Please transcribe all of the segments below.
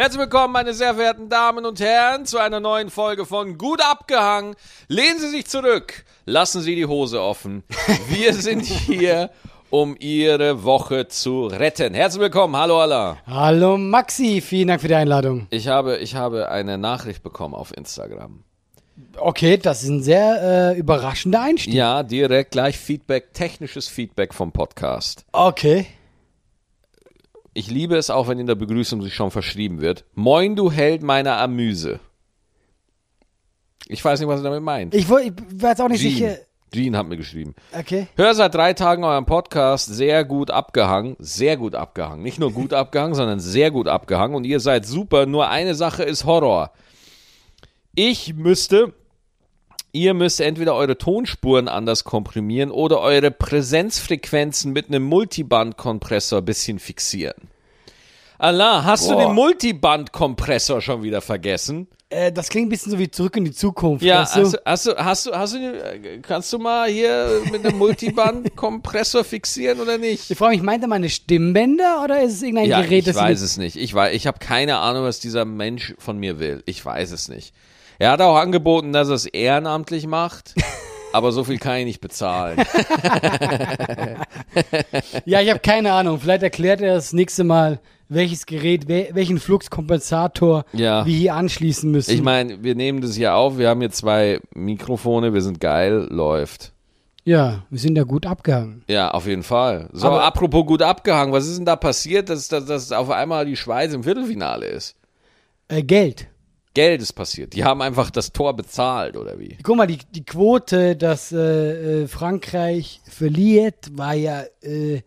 Herzlich willkommen, meine sehr verehrten Damen und Herren, zu einer neuen Folge von Gut abgehangen. Lehnen Sie sich zurück, lassen Sie die Hose offen. Wir sind hier, um Ihre Woche zu retten. Herzlich willkommen, hallo Allah. Hallo Maxi, vielen Dank für die Einladung. Ich habe, ich habe eine Nachricht bekommen auf Instagram. Okay, das ist ein sehr äh, überraschender Einstieg. Ja, direkt gleich Feedback, technisches Feedback vom Podcast. Okay. Ich liebe es auch, wenn in der Begrüßung sich schon verschrieben wird. Moin, du Held meiner Amüse. Ich weiß nicht, was er damit meint. Ich, war jetzt auch nicht Jean. sicher. Jean hat mir geschrieben. Okay. Hör seit drei Tagen euren Podcast sehr gut abgehangen. Sehr gut abgehangen. Nicht nur gut abgehangen, sondern sehr gut abgehangen. Und ihr seid super. Nur eine Sache ist Horror. Ich müsste, ihr müsst entweder eure Tonspuren anders komprimieren oder eure Präsenzfrequenzen mit einem Multibandkompressor ein bisschen fixieren. Allah, hast du Boah. den Multibandkompressor schon wieder vergessen? Äh, das klingt ein bisschen so wie zurück in die Zukunft. Ja, weißt du? hast, du, hast du, hast du, hast du, kannst du mal hier mit einem Multiband-Kompressor fixieren oder nicht? ich frage mich, meint er meine Stimmbänder oder ist es irgendein Ja, Gerät, ich das weiß es nicht. Ich weiß, ich habe keine Ahnung, was dieser Mensch von mir will. Ich weiß es nicht. Er hat auch angeboten, dass er es ehrenamtlich macht, aber so viel kann ich nicht bezahlen. Ja, ich habe keine Ahnung. Vielleicht erklärt er das nächste Mal, welches Gerät, wel- welchen Fluxkompensator Ja. wir hier anschließen müssen. Ich meine, wir nehmen das hier auf. Wir haben hier zwei Mikrofone. Wir sind geil. Läuft. ja, wir sind ja gut abgehangen. Ja, auf jeden Fall. So, Aber- apropos gut abgehangen. Was ist denn da passiert, dass, dass, dass auf einmal die Schweiz im Viertelfinale ist? Äh, Geld. Geld ist passiert. Die haben einfach das Tor bezahlt, oder wie? Guck mal, die, die Quote, dass äh, äh, Frankreich verliert, war ja äh,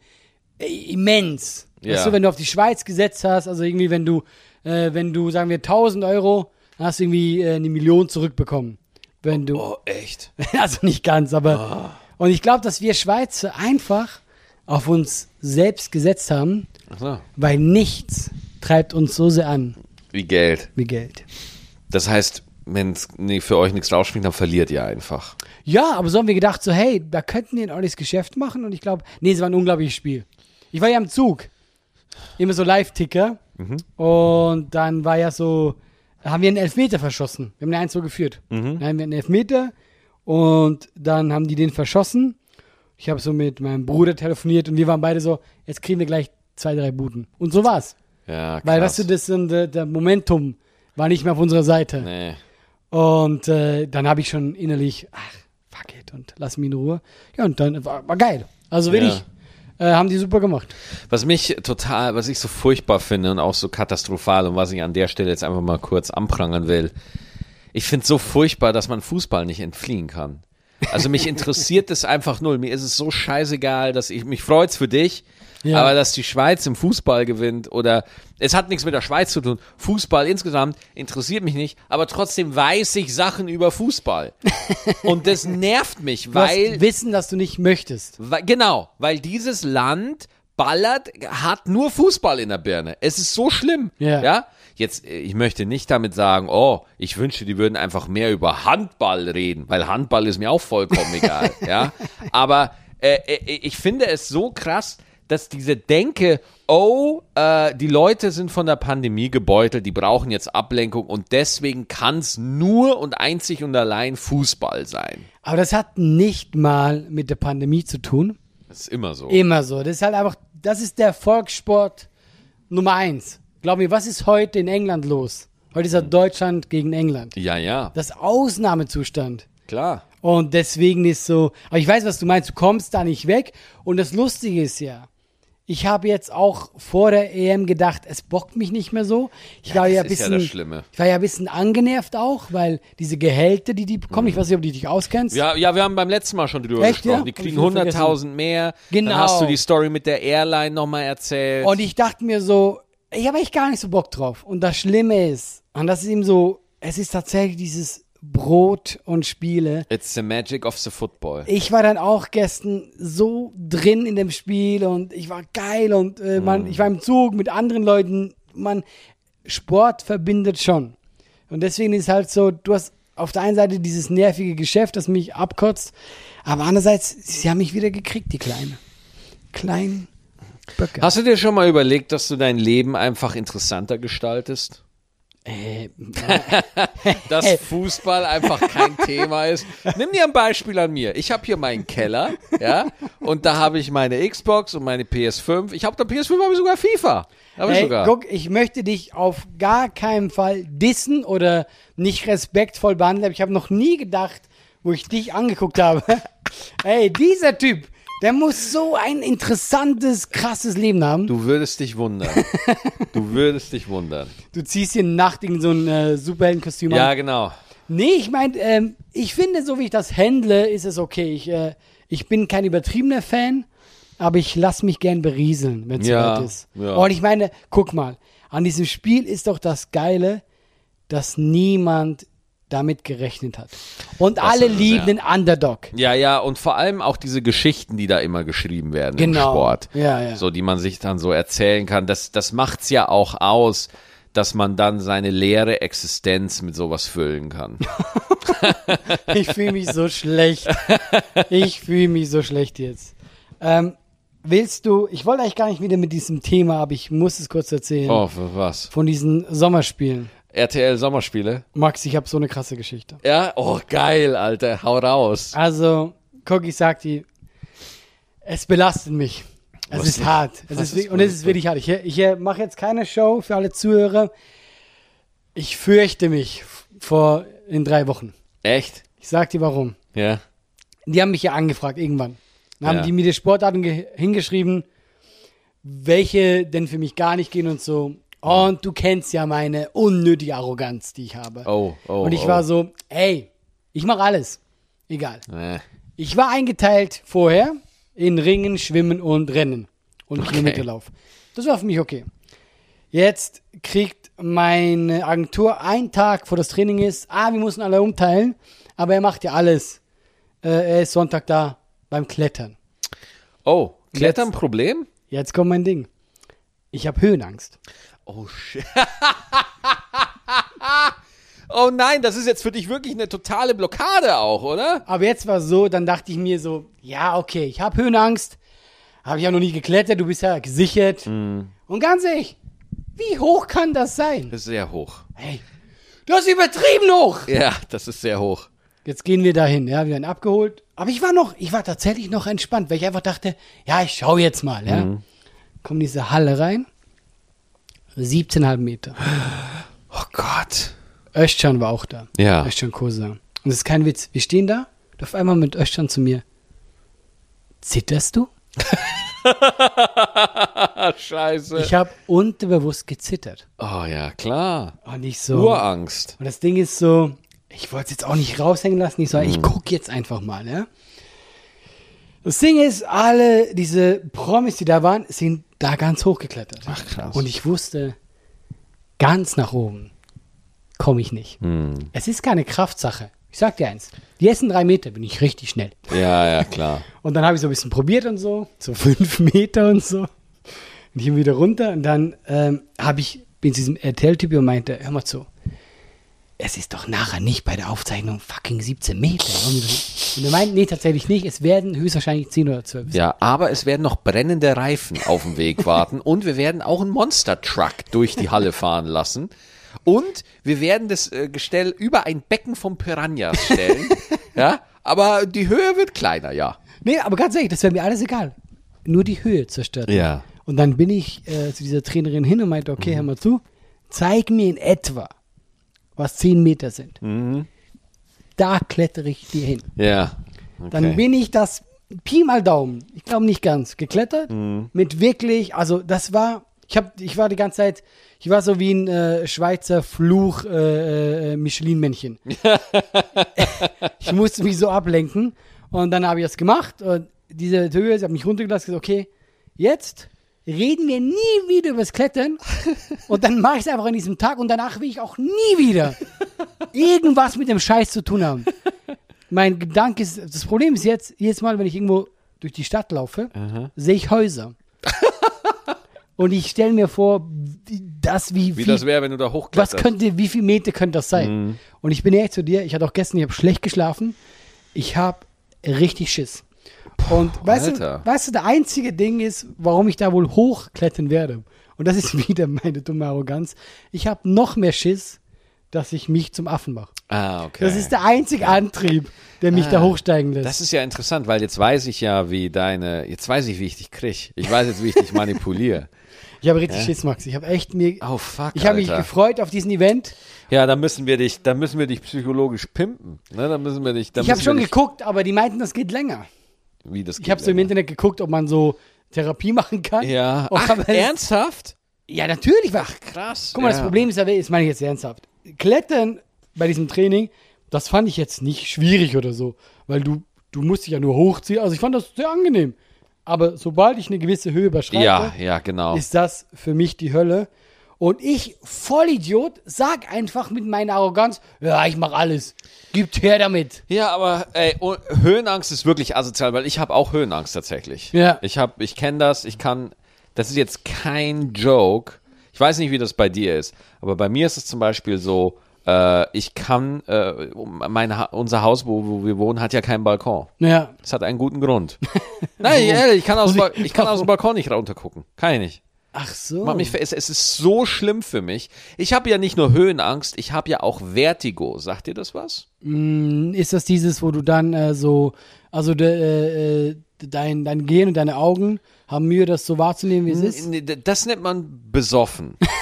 immens. Ja. Weißt du, wenn du auf die Schweiz gesetzt hast, also irgendwie, wenn du, äh, wenn du, sagen wir, 1000 Euro, dann hast du irgendwie äh, eine Million zurückbekommen. Wenn du, Oh, echt? also nicht ganz, aber. Und ich glaube, dass wir Schweizer einfach auf uns selbst gesetzt haben, so. weil nichts treibt uns so sehr an Wie Geld. wie Geld. Das heißt, wenn nee, für euch nichts rausspringt, dann verliert ihr einfach. Ja, aber so haben wir gedacht, so, hey, da könnten wir ein ordentliches Geschäft machen und ich glaube, nee, es war ein unglaubliches Spiel. Ich war ja im Zug. Immer so Live-Ticker. Und dann war ja so, da haben wir einen Elfmeter verschossen. Wir haben eine 1 geführt. Dann haben wir einen Elfmeter und dann haben die den verschossen. Ich habe so mit meinem Bruder telefoniert und wir waren beide so, jetzt kriegen wir gleich zwei, drei Buden. Und so war's. Ja, krass. Weil, weißt du, das sind, äh, der Momentum war nicht mehr auf unserer Seite. Nee. Und äh, dann habe ich schon innerlich, ach, fuck it, und lass mich in Ruhe. Ja, und dann war, war geil. Also wirklich, äh, haben die super gemacht. Was mich total, was ich so furchtbar finde und auch so katastrophal und was ich an der Stelle jetzt einfach mal kurz anprangern will. Ich finde es so furchtbar, dass man Fußball nicht entfliehen kann. Also mich interessiert es einfach null. Mir ist es so scheißegal, dass ich, mich freut's für dich, Ja. aber dass die Schweiz im Fußball gewinnt oder es hat nichts mit der Schweiz zu tun. Fußball insgesamt interessiert mich nicht, aber trotzdem weiß ich Sachen über Fußball. Und das nervt mich, Du weil hast Wissen, dass du nicht möchtest. weil, genau, weil dieses Land ballert, hat nur Fußball in der Birne. Es ist so schlimm. Ja. ja? Jetzt, äh, ich möchte nicht damit sagen, oh, ich wünschte, die würden einfach mehr über Handball reden, weil Handball ist mir auch vollkommen egal. ja. Aber äh, äh, ich finde es so krass, dass diese Denke, oh, äh, die Leute sind von der Pandemie gebeutelt, die brauchen jetzt Ablenkung und deswegen kann es nur und einzig und allein Fußball sein. Aber das hat nicht mal mit der Pandemie zu tun. Das ist immer so. Immer so. Das ist halt einfach, das ist der Volkssport Nummer eins. Glaub mir, was ist heute in England los? Heute ist ja Deutschland gegen England. Ja, ja, Das Ausnahmezustand. klar. Und deswegen ist so, aber ich weiß, was du meinst, du kommst da nicht weg. Und das Lustige ist ja, ich habe jetzt auch vor der EM gedacht, es bockt mich nicht mehr so. Ich war das ja ein ja bisschen, das Schlimme. ich war ja ein bisschen angenervt auch, weil diese Gehälter, die die bekommen, ich weiß nicht, ob du dich auskennst. Ja, ja, wir haben beim letzten Mal schon drüber Echt, gesprochen. ja? Die kriegen ich wieder 100.000 mehr. Genau. Dann hast du die Story mit der Airline nochmal erzählt. Und ich dachte mir so, ich habe echt gar nicht so Bock drauf. Und das Schlimme ist, und das ist eben so, es ist tatsächlich dieses Brot und Spiele. It's the magic of the football. Ich war dann auch gestern so drin in dem Spiel und ich war geil und äh, man, ich war im Zug mit anderen Leuten. Man, Sport verbindet schon. Und deswegen ist halt so, du hast auf der einen Seite dieses nervige Geschäft, das mich abkotzt, aber andererseits, sie haben mich wieder gekriegt, die Kleine. Klein, Böcke. Hast du dir schon mal überlegt, dass du dein Leben einfach interessanter gestaltest? Äh, Dass Fußball einfach kein Thema ist. Nimm dir ein Beispiel an mir. Ich habe hier meinen Keller, ja, und da habe ich meine Xbox und meine PS5. Ich habe da PS5 habe ich sogar FIFA. Habe ich Ey, sogar. guck, ich möchte dich auf gar keinen Fall dissen oder nicht respektvoll behandeln. aber Ich habe noch nie gedacht, wo ich dich angeguckt habe. Ey, dieser Typ, der muss so ein interessantes, krasses Leben haben. Du, Du würdest dich wundern. Du würdest dich wundern. ziehst hier Nacht in so ein äh, Superheldenkostüm Ja, an. genau. Nee, ich meine, ähm, ich finde, so wie ich das handle, ist es okay. Ich, äh, ich bin kein übertriebener Fan, aber ich lasse mich gern berieseln, wenn es Ja, soweit ist. ja. Und ich meine, guck mal, an diesem Spiel ist doch das Geile, dass niemand damit gerechnet hat. Und alle ist es, lieben ja. den Underdog. Ja, ja, und vor allem auch diese Geschichten, die da immer geschrieben werden im Genau. Sport. Ja, ja. So, die man sich dann so erzählen kann. Das, das macht's ja auch aus, dass man dann seine leere Existenz mit sowas füllen kann. Ich fühle mich so schlecht. Ich fühle mich so schlecht jetzt. Ähm, willst du, ich wollte eigentlich gar nicht wieder mit diesem Thema, aber ich muss es kurz erzählen. Oh, für was? Von diesen Sommerspielen. RTL Sommerspiele? Max, ich habe so eine krasse Geschichte. Ja? Oh, geil, Alter. Hau raus. Also, guck, ich sag dir, es belastet mich. Es Was ist hart. Es ist, ist- und es ist wirklich hart. Ich, ich äh, mache jetzt keine Show für alle Zuhörer. Ich fürchte mich vor in drei Wochen. Echt? Ich sag dir warum. Ja. Die haben mich ja angefragt irgendwann. Dann haben Ja. die mir die Sportarten ge- hingeschrieben, welche denn für mich gar nicht gehen und so. Und du kennst ja meine unnötige Arroganz, die ich habe. Oh, oh. und ich oh. war so, ey, ich mache alles. Egal. Äh. Ich war eingeteilt vorher in Ringen, Schwimmen und Rennen und Kilometerlauf. Das war für mich okay. Jetzt kriegt meine Agentur einen Tag, vor das Training ist, ah, wir müssen alle umteilen, aber er macht ja alles. Äh, er ist Sonntag da beim Klettern. Oh, Klettern Jetzt- Problem? Jetzt kommt mein Ding. Ich habe Höhenangst. Oh, shit. oh nein, das ist jetzt für dich wirklich eine totale Blockade auch, oder? Aber jetzt war so, dann dachte ich mir so, ja, okay, ich habe Höhenangst. Habe ich ja noch nie geklettert, du bist ja gesichert. Und ganz ehrlich, wie hoch kann das sein? Das ist sehr hoch. Hey, du hast übertrieben hoch. Ja, das ist sehr hoch. Jetzt gehen wir dahin, ja, wir werden abgeholt. Aber ich war noch, ich war tatsächlich noch entspannt, weil ich einfach dachte, ja, ich schau jetzt mal, ja. Mhm. Komm in diese Halle rein. 17,5 Meter. Oh Gott. Özcan war auch da. Ja. Özcan Kosa. Und das ist kein Witz. Wir stehen da und auf einmal mit Özcan zu mir. Zitterst du? Scheiße. Ich habe unterbewusst gezittert. oh ja, klar. Und ich so. Urangst. Und das Ding ist so, ich wollte es jetzt auch nicht raushängen lassen. Ich so, Mhm. ich guck jetzt einfach mal, ja. Das Ding ist, alle diese Promis, die da waren, sind da ganz hochgeklettert. Ach, krass. Und ich wusste, ganz nach oben komme ich nicht. Hm. Es ist keine Kraftsache. Ich sag dir eins. Die ersten drei Meter bin ich richtig schnell. Ja, ja, klar. Und dann habe ich so ein bisschen probiert und so, so fünf Meter und so. Und ich bin wieder runter und dann ähm, habe ich, bin zu diesem RTL-Typ und meinte, hör mal zu, es ist doch nachher nicht bei der Aufzeichnung fucking 17 Meter. Und er meint, nee, tatsächlich nicht, es werden höchstwahrscheinlich 10 oder 12 sein. Ja, aber es werden noch brennende Reifen auf dem Weg warten und wir werden auch einen Monster-Truck durch die Halle fahren lassen. Und wir werden das äh, Gestell über ein Becken von Piranhas stellen. ja, aber die Höhe wird kleiner, ja. Nee, aber ganz ehrlich, das wäre mir alles egal. Nur die Höhe zerstört. Ja. Und dann bin ich äh, zu dieser Trainerin hin und meinte, okay, hör mal zu, zeig mir in etwa, was 10 Meter sind. Da klettere ich dir hin. Ja. Okay. Dann bin ich das Pi mal Daumen, ich glaube nicht ganz, geklettert. Mit wirklich, also das war, ich, hab, ich war die ganze Zeit, ich war so wie ein äh, Schweizer Fluch äh, äh, Michelin-Männchen. ich musste mich so ablenken und dann habe ich das gemacht und diese Höhe, sie hat mich runtergelassen, gesagt, okay, jetzt reden wir nie wieder über das Klettern und dann mache ich es einfach an diesem Tag und danach will ich auch nie wieder irgendwas mit dem Scheiß zu tun haben. Mein Gedanke ist, das Problem ist jetzt, jedes Mal, wenn ich irgendwo durch die Stadt laufe, sehe ich Häuser. Und ich stelle mir vor, wie- das wie, Wie viel, das wäre, wenn du da was hochkletterst. könnte, wie viel Meter könnte das sein? Und ich bin ehrlich zu dir, ich hatte auch gestern, ich habe schlecht geschlafen. Ich habe richtig Schiss. Und weißt du, weißt du, der einzige Ding ist, warum ich da wohl hochklettern werde. Und das ist wieder meine dumme Arroganz. Ich habe noch mehr Schiss, dass ich mich zum Affen mache. Ah, okay. Das ist der einzige Antrieb, der mich da Ah, hochsteigen lässt. Das ist ja interessant, weil jetzt weiß ich ja, wie deine, jetzt weiß ich, wie ich dich krieg. Ich weiß jetzt, wie ich dich manipuliere. ich habe richtig Schiss, Max. Ich habe echt mir. Oh, fuck, ich habe mich gefreut auf diesen Event. Ja, da müssen wir dich, da müssen wir dich psychologisch pimpen. Ne, da müssen wir dich, da Ich habe schon dich, geguckt, aber die meinten, das geht länger. Wie das Ich habe so im Internet geguckt, ob man so Therapie machen kann. Ja. Oh, Ach, ernsthaft? Ja, natürlich. Ach, Krass. Guck mal, ja. das Problem ist aber, das meine ich jetzt ernsthaft. Klettern bei diesem Training, das fand ich jetzt nicht schwierig oder so, weil du, du musst dich ja nur hochziehen. Also ich fand das sehr angenehm. Aber sobald ich eine gewisse Höhe überschreite, Ja, ja, genau. ist das für mich die Hölle. Und ich, Vollidiot, sag einfach mit meiner Arroganz, ja, ich mach alles. Gibt her damit. Ja, aber ey, oh, Höhenangst ist wirklich asozial, weil ich habe auch Höhenangst tatsächlich. Ja. Ich habe, ich kenne das, ich kann, das ist jetzt kein Joke. Ich weiß nicht, wie das bei dir ist, aber bei mir ist es zum Beispiel so, äh, ich kann, äh, mein ha unser Haus, wo, wo wir wohnen, hat ja keinen Balkon. Ja. Das hat einen guten Grund. Nein, ehrlich, ich kann aus, ich kann aus dem Balkon nicht runtergucken. Kann ich nicht. Ach so. Macht mich, es, es ist so schlimm für mich. Ich habe ja nicht nur Höhenangst, ich habe ja auch Vertigo. Sagt dir das was? Ist das dieses, wo du dann äh, so, also de, äh, äh, dein, dein Gehirn und deine Augen haben Mühe, das so wahrzunehmen, wie es ist? Das nennt man besoffen.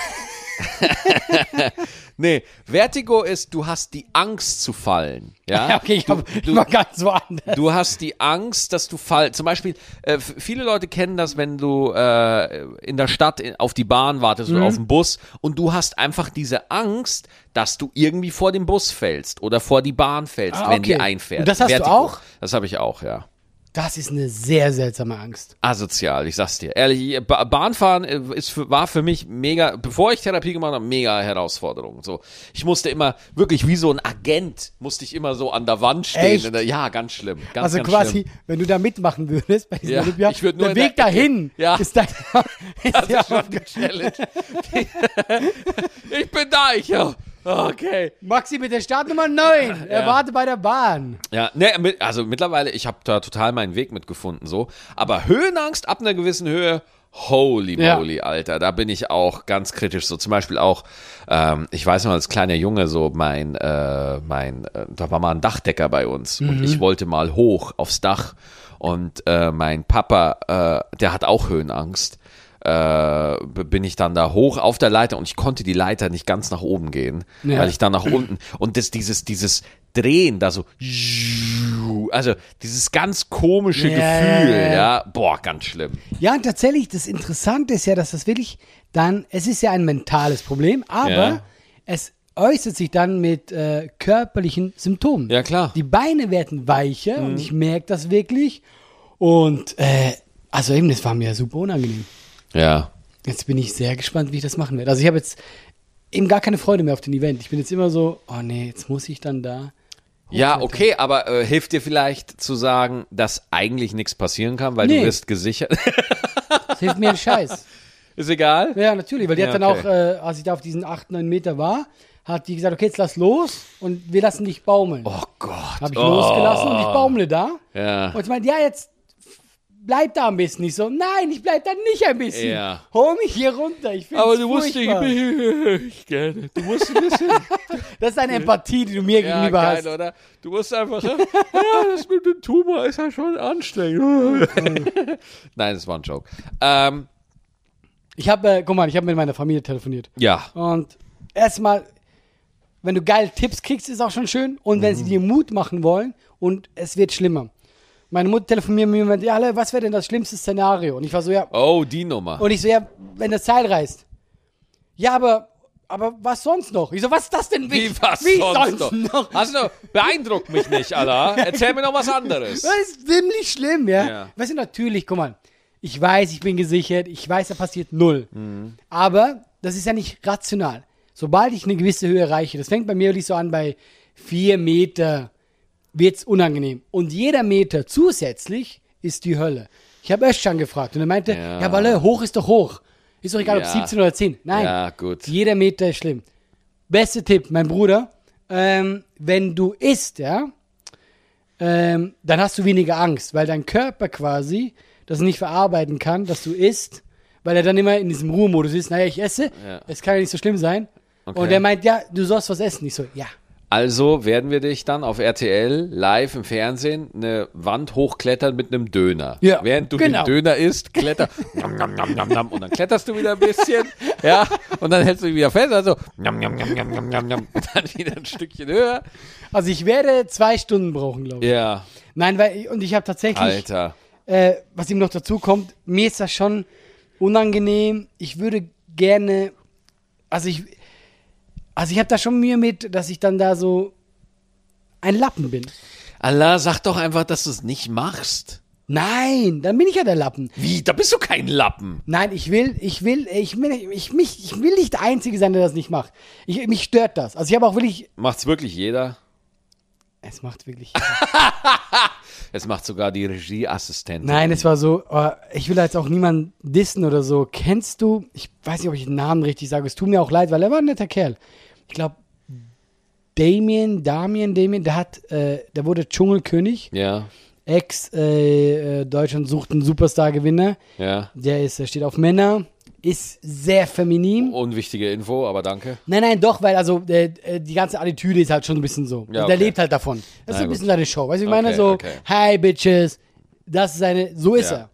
nee, Vertigo ist, du hast die Angst zu fallen. Ja, okay, ich, du, hab, du, war ganz woanders. du hast die Angst, dass du fall. Zum Beispiel, äh, viele Leute kennen das, wenn du äh, in der Stadt in- auf die Bahn wartest Mhm. oder auf den Bus und du hast einfach diese Angst, dass du irgendwie vor den Bus fällst oder vor die Bahn fällst, Ah, wenn die okay. einfährt. Und das hast du auch? Das habe ich auch, ja. Das ist eine sehr seltsame Angst. asozial, ich sag's dir. Ehrlich, ba Bahnfahren äh, ist für, war für mich mega, bevor ich Therapie gemacht habe, mega Herausforderung. So, ich musste immer wirklich wie so ein Agent, musste ich immer so an der Wand stehen. Der- Ja, ganz schlimm. Ganz, also ganz quasi, Schlimm. wenn du da mitmachen würdest bei diesem Ja, Olympia, ich nur der Weg der dahin Ja. ist dann ist Das ja ist schon eine Challenge. ich bin da, ich ja. Okay. Maxi mit der Startnummer 9. Er Ja. warte bei der Bahn. Ja, ne, also mittlerweile, ich habe da total meinen Weg mitgefunden, so. Aber Höhenangst ab einer gewissen Höhe, holy Ja. moly, Alter, da bin ich auch ganz kritisch. So zum Beispiel auch, ähm, ich weiß noch als kleiner Junge, so mein, äh, mein, äh, da war mal ein Dachdecker bei uns und ich wollte mal hoch aufs Dach und äh, mein Papa, äh, der hat auch Höhenangst. Äh, bin ich dann da hoch auf der Leiter und ich konnte die Leiter nicht ganz nach oben gehen, Ja. weil ich dann nach unten und das, dieses, dieses Drehen da so, also dieses ganz komische Ja, Gefühl, ja, boah, ganz schlimm. Ja, und tatsächlich, das Interessante ist ja, dass das wirklich dann, es ist ja ein mentales Problem, aber es äußert sich dann mit äh, körperlichen Symptomen. Ja, klar. Die Beine werden weicher und ich merke das wirklich. Und äh, also eben, das war mir super unangenehm. Ja. Jetzt bin ich sehr gespannt, wie ich das machen werde. Also ich habe jetzt eben gar keine Freude mehr auf den Event. Ich bin jetzt immer so, oh nee, jetzt muss ich dann da. Ja, okay, aber äh, hilft dir vielleicht zu sagen, dass eigentlich nichts passieren kann, weil Nee. du wirst gesichert. Das hilft mir ein Scheiß. Ist egal? Ja, natürlich, weil die Ja, hat dann okay. auch, äh, als ich da auf diesen 8, 9 Meter war, hat die gesagt, okay, jetzt lass los und wir lassen dich baumeln. Oh Gott. Habe ich oh. losgelassen und ich baumle da. Ja. Und ich meinte, ja, jetzt bleib da ein bisschen. Ich so, nein, ich bleib da nicht ein bisschen. Ja. Hol mich hier runter. Ich Aber du musst furchtbar. ich gerne. Du musst ein bisschen. Das ist eine Empathie, die du mir ja, gegenüber geil, hast. oder? Du musst einfach. ja, das mit dem Tumor ist ja schon anstrengend. Nein, das war ein Joke. Ähm, Ich habe, äh, guck mal, ich habe mit meiner Familie telefoniert. ja. Und erstmal, wenn du geile Tipps kriegst, ist auch schon schön. Und wenn sie dir Mut machen wollen und es wird schlimmer. Meine Mutter telefoniert mir und ja, alle, was wäre denn das schlimmste Szenario? Und ich war so, ja, Oh, die Nummer. und ich so, ja, wenn das Seil reißt. Ja, aber, aber was sonst noch? Ich so, was ist das denn? Wie was wie sonst, sonst noch? noch? Hast du, beeindruckt mich nicht, Alter. Erzähl mir noch was anderes. Das ist ziemlich schlimm, ja. Ja. Weißt du, natürlich, guck mal, ich weiß, ich bin gesichert, ich weiß, da passiert null. Aber das ist ja nicht rational. Sobald ich eine gewisse Höhe erreiche, das fängt bei mir wirklich so an, bei vier Meter wird's unangenehm. Und jeder Meter zusätzlich ist die Hölle. Ich habe Özcan gefragt und er meinte, Ja. ja, Walle, hoch ist doch hoch. Ist doch egal, ob Ja. 17 oder 10. Nein, Ja, gut. jeder Meter ist schlimm. Beste Tipp, mein Bruder, ähm, wenn du isst, ja, ähm, dann hast du weniger Angst, weil dein Körper quasi das nicht verarbeiten kann, dass du isst, weil er dann immer in diesem Ruhemodus ist, naja, ich esse, Ja. es kann ja nicht so schlimm sein. Okay. Und er meint, ja, du sollst was essen. Ich so, ja. Also werden wir dich dann auf RTL live im Fernsehen eine Wand hochklettern mit einem Döner. Ja, Während du genau. den Döner isst, kletter nam, nam, nam, nam, nam, und dann kletterst du wieder ein bisschen, ja, und dann hältst du dich wieder fest, also nam, nam, nam, nam, nam, nam, nam, und dann wieder ein Stückchen höher. Also ich werde zwei Stunden brauchen, glaube ich. Ja, Nein, weil, und ich habe tatsächlich, Alter. äh, was ihm noch dazu kommt, mir ist das schon unangenehm. Ich würde gerne, also ich, also ich habe da schon Mühe mit, dass ich dann da so ein Lappen bin. Allah, sag doch einfach, dass du es nicht machst. Nein, dann bin ich ja der Lappen. Wie? Da bist du kein Lappen. Nein, ich will, ich will, ich will, ich, mich, ich will nicht der Einzige sein, der das nicht macht. Ich, mich stört das. Also ich habe auch wirklich, Macht's wirklich jeder? es macht wirklich. Es macht sogar die Regieassistentin. Nein, es war so, oh, ich will jetzt auch niemanden dissen oder so. Kennst du, ich weiß nicht, ob ich den Namen richtig sage, es tut mir auch leid, weil er war ein netter Kerl. Ich glaube, Damien, Damien, Damien, der hat, äh, der wurde Dschungelkönig, Ja, ex äh, äh, Deutschland sucht einen Superstar-Gewinner. ja. Der ist, der steht auf Männer, ist sehr feminin. Unwichtige Info, aber danke. Nein, nein, doch, weil also äh, die ganze Attitüde ist halt schon ein bisschen so. Ja, Also Der okay. lebt halt davon. Das ist Na ein gut. bisschen seine Show. Weißt du, ich meine Okay, so, okay. hi Bitches, das ist seine, so ist Ja. er.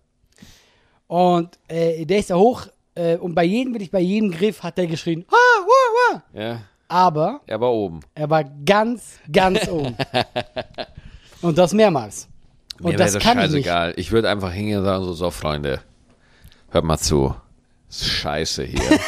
Und äh, der ist da hoch äh, und bei jedem, wirklich bei jedem Griff hat er geschrien, ha, wa, wa. Ja, aber er war oben. er war ganz, ganz oben. und das mehrmals. Und Mir das wäre kann ich nicht. scheißegal. Ich würde einfach hingehen und sagen, so, so, Freunde, hört mal zu. Das ist scheiße hier.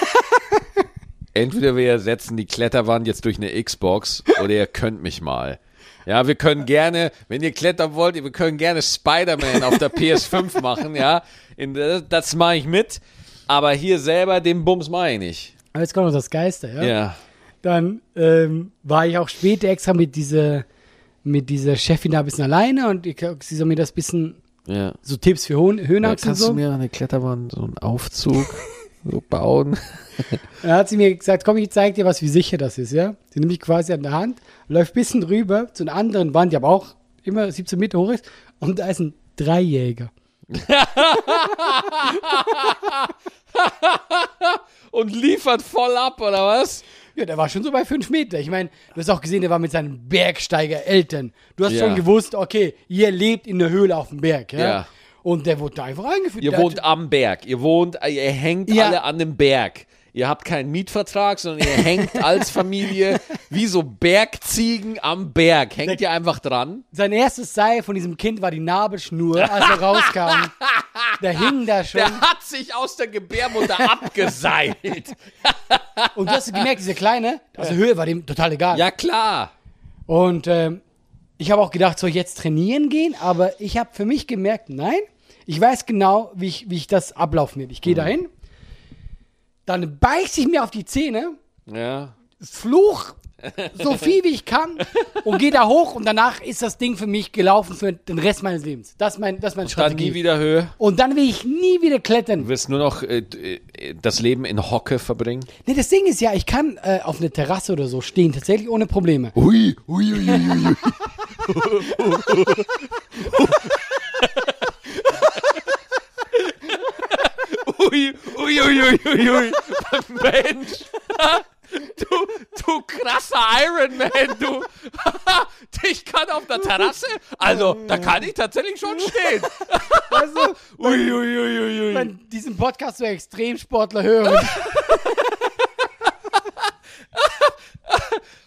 Entweder wir ersetzen die Kletterwand jetzt durch eine Xbox oder ihr könnt mich mal. Ja, wir können gerne, wenn ihr klettern wollt, wir können gerne Spider-Man auf der PS5 machen, ja. In, das das mache ich mit. Aber hier selber, den Bums mache ich nicht. Aber jetzt kommt noch das Geiste, ja. Ja. Dann ähm, war ich auch später extra mit dieser, mit dieser Chefin da ein bisschen alleine und ich, sie soll mir das bisschen Ja. so Tipps für Höhen, Höhenangst und so. mir eine Kletterwand, so einen Aufzug so bauen? Dann hat sie mir gesagt, komm, ich zeig dir was, wie sicher das ist, ja. Sie nimmt mich quasi an der Hand, läuft ein bisschen rüber zu einer anderen Wand, die aber auch immer 17 Meter hoch ist und da ist ein Dreijäger. Und liefert voll ab, oder was? Ja, der war schon so bei 5 Meter. Ich meine, du hast auch gesehen, der war mit seinen Bergsteiger-Eltern. Du hast Ja. schon gewusst, okay, ihr lebt in der Höhle auf dem Berg, ja. Ja. Und der wurde da einfach eingeführt. Ihr Der wohnt am Berg. Ihr wohnt, ihr hängt Ja. alle an dem Berg. Ihr habt keinen Mietvertrag, sondern ihr hängt als Familie wie so Bergziegen am Berg. Hängt ihr einfach dran? Sein erstes Seil von diesem Kind war die Nabelschnur, als er rauskam. Der hing da schon. Der hat sich aus der Gebärmutter abgeseilt. Und du hast gemerkt, diese Kleine, also Höhe war dem total egal. Ja, klar. Und ähm, ich habe auch gedacht, soll ich jetzt trainieren gehen? Aber ich habe für mich gemerkt, nein, ich weiß genau, wie ich, wie ich das ablaufen will. Ich gehe dahin, dann beiß ich mir auf die Zähne, Ja. fluch so viel wie ich kann und gehe da hoch und danach ist das Ding für mich gelaufen für den Rest meines Lebens. Das ist, mein, das ist meine Dann Strategie. nie wieder Höhe. Und dann will ich nie wieder klettern. Du wirst nur noch äh, äh, das Leben in Hocke verbringen. Nee, das Ding ist ja, ich kann äh, auf einer Terrasse oder so stehen, tatsächlich ohne Probleme. Ui, ui, ui, ui, ui. Ui, ui, ui, ui, ui, ui. Mensch. Du, du krasser Ironman, du. Ich kann auf der Terrasse, also da kann ich tatsächlich schon stehen. Also, Ui, ui, ui, ui, ui. wenn diesen Podcast so Extremsportler hören,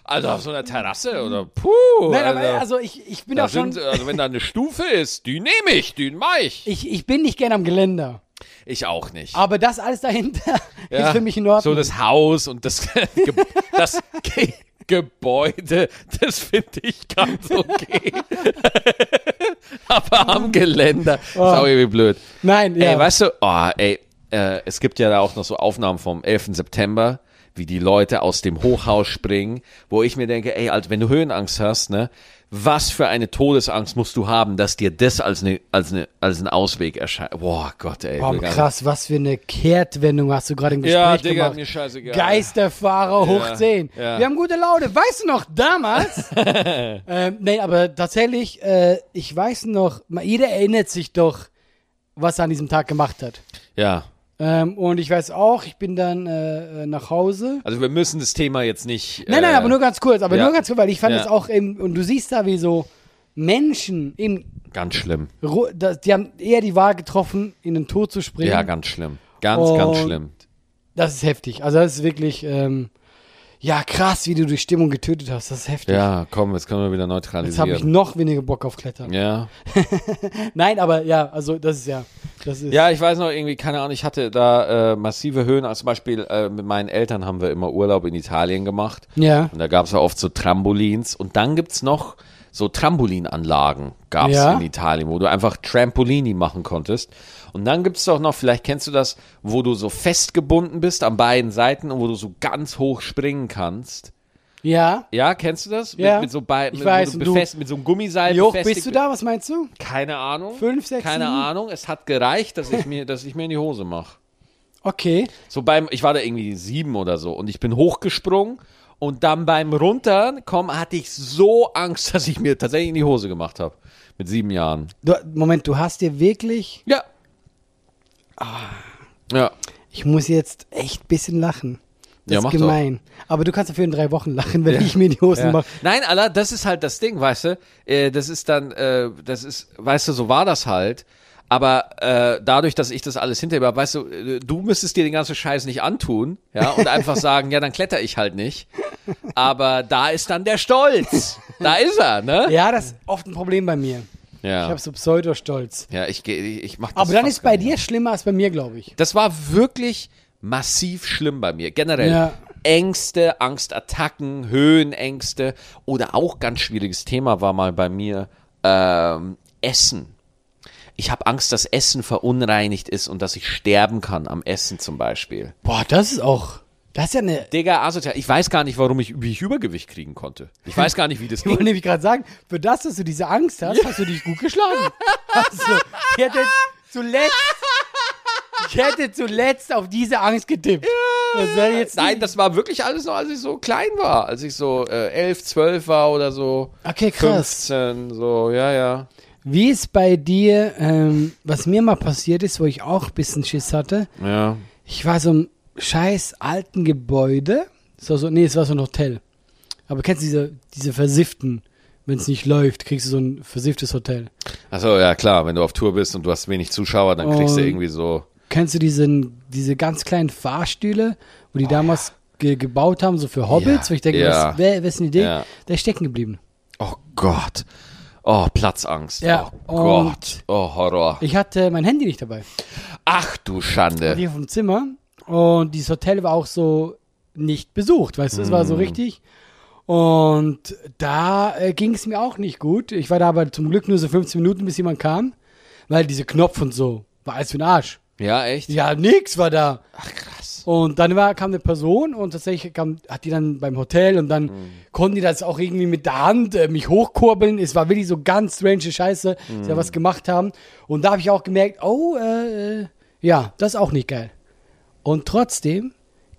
Also auf so einer Terrasse oder puh. Nein, aber also, also ich, ich bin da auch schon. sind, also wenn da eine Stufe ist, die nehme ich, die mach ich. Ich, ich bin nicht gern am Geländer. Ich auch nicht. Aber das alles dahinter Ja, ist für mich in Ordnung. So das Haus und das, Ge das Ge Gebäude, das finde ich ganz okay. Aber am Geländer ist auch irgendwie blöd. Nein, ja. Ey, weißt du, oh, ey, äh, es gibt ja da auch noch so Aufnahmen vom 11. September, wie die Leute aus dem Hochhaus springen, wo ich mir denke, ey, Alter, wenn du Höhenangst hast, ne, was für eine Todesangst musst du haben, dass dir das als eine, als eine, als ein Ausweg erscheint. Boah, Gott, ey. Boah, krass, was für eine Kehrtwendung hast du gerade im Gespräch Ja, Digga, gemacht. mir scheißegal. Geisterfahrer hoch 10. ja. Wir haben gute Laune. Weißt du noch, damals? ähm, nee, aber tatsächlich, äh, ich weiß noch, jeder erinnert sich doch, was er an diesem Tag gemacht hat. Ja. Ähm, und ich weiß auch, ich bin dann äh, äh, nach Hause. Also wir müssen das Thema jetzt nicht. Nein, nein, äh, aber nur ganz kurz, aber ja. nur ganz kurz, weil ich fand Ja. es auch eben, und du siehst da, wie so Menschen eben, Ganz schlimm. ru- da- die haben eher die Wahl getroffen, in den Tod zu springen. Ja, ganz schlimm. Ganz, ganz Und- schlimm. Das ist heftig. Also das ist wirklich, ähm, ja krass, wie du die Stimmung getötet hast. Das ist heftig. Ja, komm, jetzt können wir wieder Jetzt habe ich neutralisieren. noch weniger Bock auf Klettern. Ja. Nein, aber ja, also das ist ja, das ist. Ja, ich weiß noch irgendwie, keine Ahnung, ich hatte da äh, massive Höhen. Also zum Beispiel äh, mit meinen Eltern haben wir immer Urlaub in Italien gemacht. Ja. Und da gab es ja oft so Trampolins. Und dann gibt's noch so Trampolinanlagen, gab's Ja. in Italien, wo du einfach Trampolini machen konntest. Und dann gibt's doch noch, vielleicht kennst du das, wo du so festgebunden bist an beiden Seiten und wo du so ganz hoch springen kannst. Ja. Ja, kennst du das? Ja, Mit, mit so bei, ich mit, weiß, du du- befest, mit so einem Gummiseil Wie hoch bist du da? Was meinst du? Keine Ahnung. Fünf, sechs, Keine sieben? Ahnung. Es hat gereicht, dass ich mir, dass ich mir in die Hose mache. Okay. So beim, ich war da irgendwie sieben oder so und ich bin hochgesprungen und dann beim Runterkommen hatte ich so Angst, dass ich mir tatsächlich in die Hose gemacht habe. Mit sieben Jahren. Du, Moment, du hast dir wirklich. Ja. Ja. Ich muss jetzt echt ein bisschen lachen. Das Ja, ist gemein. Aber du kannst dafür in drei Wochen lachen, wenn Ja. ich mir die Hosen Ja. mache. Nein, Allah, das ist halt das Ding, weißt du? Äh, das ist dann, äh, das ist, weißt du, so war das halt. Aber äh, dadurch, dass ich das alles hinter mir habe, weißt du, äh, du müsstest dir den ganzen Scheiß nicht antun, ja, und einfach sagen, ja, dann kletter ich halt nicht. Aber da ist dann der Stolz. Da ist er, ne? Ja, das ist oft ein Problem bei mir. Ich Ja. habe so Pseudostolz. Ja, ich gehe, ich mach das Aber dann ist bei dir schlimmer als bei mir, glaube ich. Das war wirklich massiv schlimm bei mir. Generell. Ja. Ängste, Angstattacken, Höhenängste oder auch ganz schwieriges Thema war mal bei mir ähm, Essen. Ich habe Angst, dass Essen verunreinigt ist und dass ich sterben kann am Essen zum Beispiel. Boah, das ist auch. Das ist ja eine. Digga, asozial. Ich weiß gar nicht, warum ich, wie ich Übergewicht kriegen konnte. Ich weiß gar nicht, wie das Ich wollte nämlich gerade sagen, für das, dass du diese Angst hast, hast du dich gut geschlagen. Also, ich hätte zuletzt, ich hätte zuletzt auf diese Angst getippt. Das wäre jetzt Nein, das war wirklich alles noch, als ich so klein war. Als ich so äh, 11, 12 war oder so. Okay, krass. 15, so, ja, ja. Wie ist bei dir, ähm, was mir mal passiert ist, wo ich auch ein bisschen Schiss hatte? Ja. Ich war so scheiß alten Gebäude. Das war so, nee, es war so ein Hotel. Aber kennst du diese, diese versifften, wenn es nicht läuft, kriegst du so ein versifftes Hotel. Achso, ja klar, wenn du auf Tour bist und du hast wenig Zuschauer, dann kriegst du Und- irgendwie so. Kennst du diesen, diese ganz kleinen Fahrstühle, wo die damals ge gebaut haben, so für Hobbits? Ja, wo ich denke, ja. was, wer, eine Idee? Ja. Der ist stecken geblieben. Oh Gott. Oh, Platzangst. Ja, Oh und- Gott. Oh, Horror. Ich hatte mein Handy nicht dabei. Ach du Schande. Hier vom Zimmer. Und dieses Hotel war auch so nicht besucht, weißt du, es war so Mm. richtig. Und da äh, ging es mir auch nicht gut. Ich war da aber zum Glück nur so 15 Minuten, bis jemand kam, weil diese Knopf und so war alles für den Arsch. Ja, echt? Ja, nix war da. Ach krass. Und dann war, kam eine Person und tatsächlich kam, hat die dann beim Hotel und dann konnten die das auch irgendwie mit der Hand äh, mich hochkurbeln. Es war wirklich so ganz strange Scheiße, dass sie da was gemacht haben. Und da habe ich auch gemerkt, oh, äh, äh, ja, das ist auch nicht geil. Und trotzdem,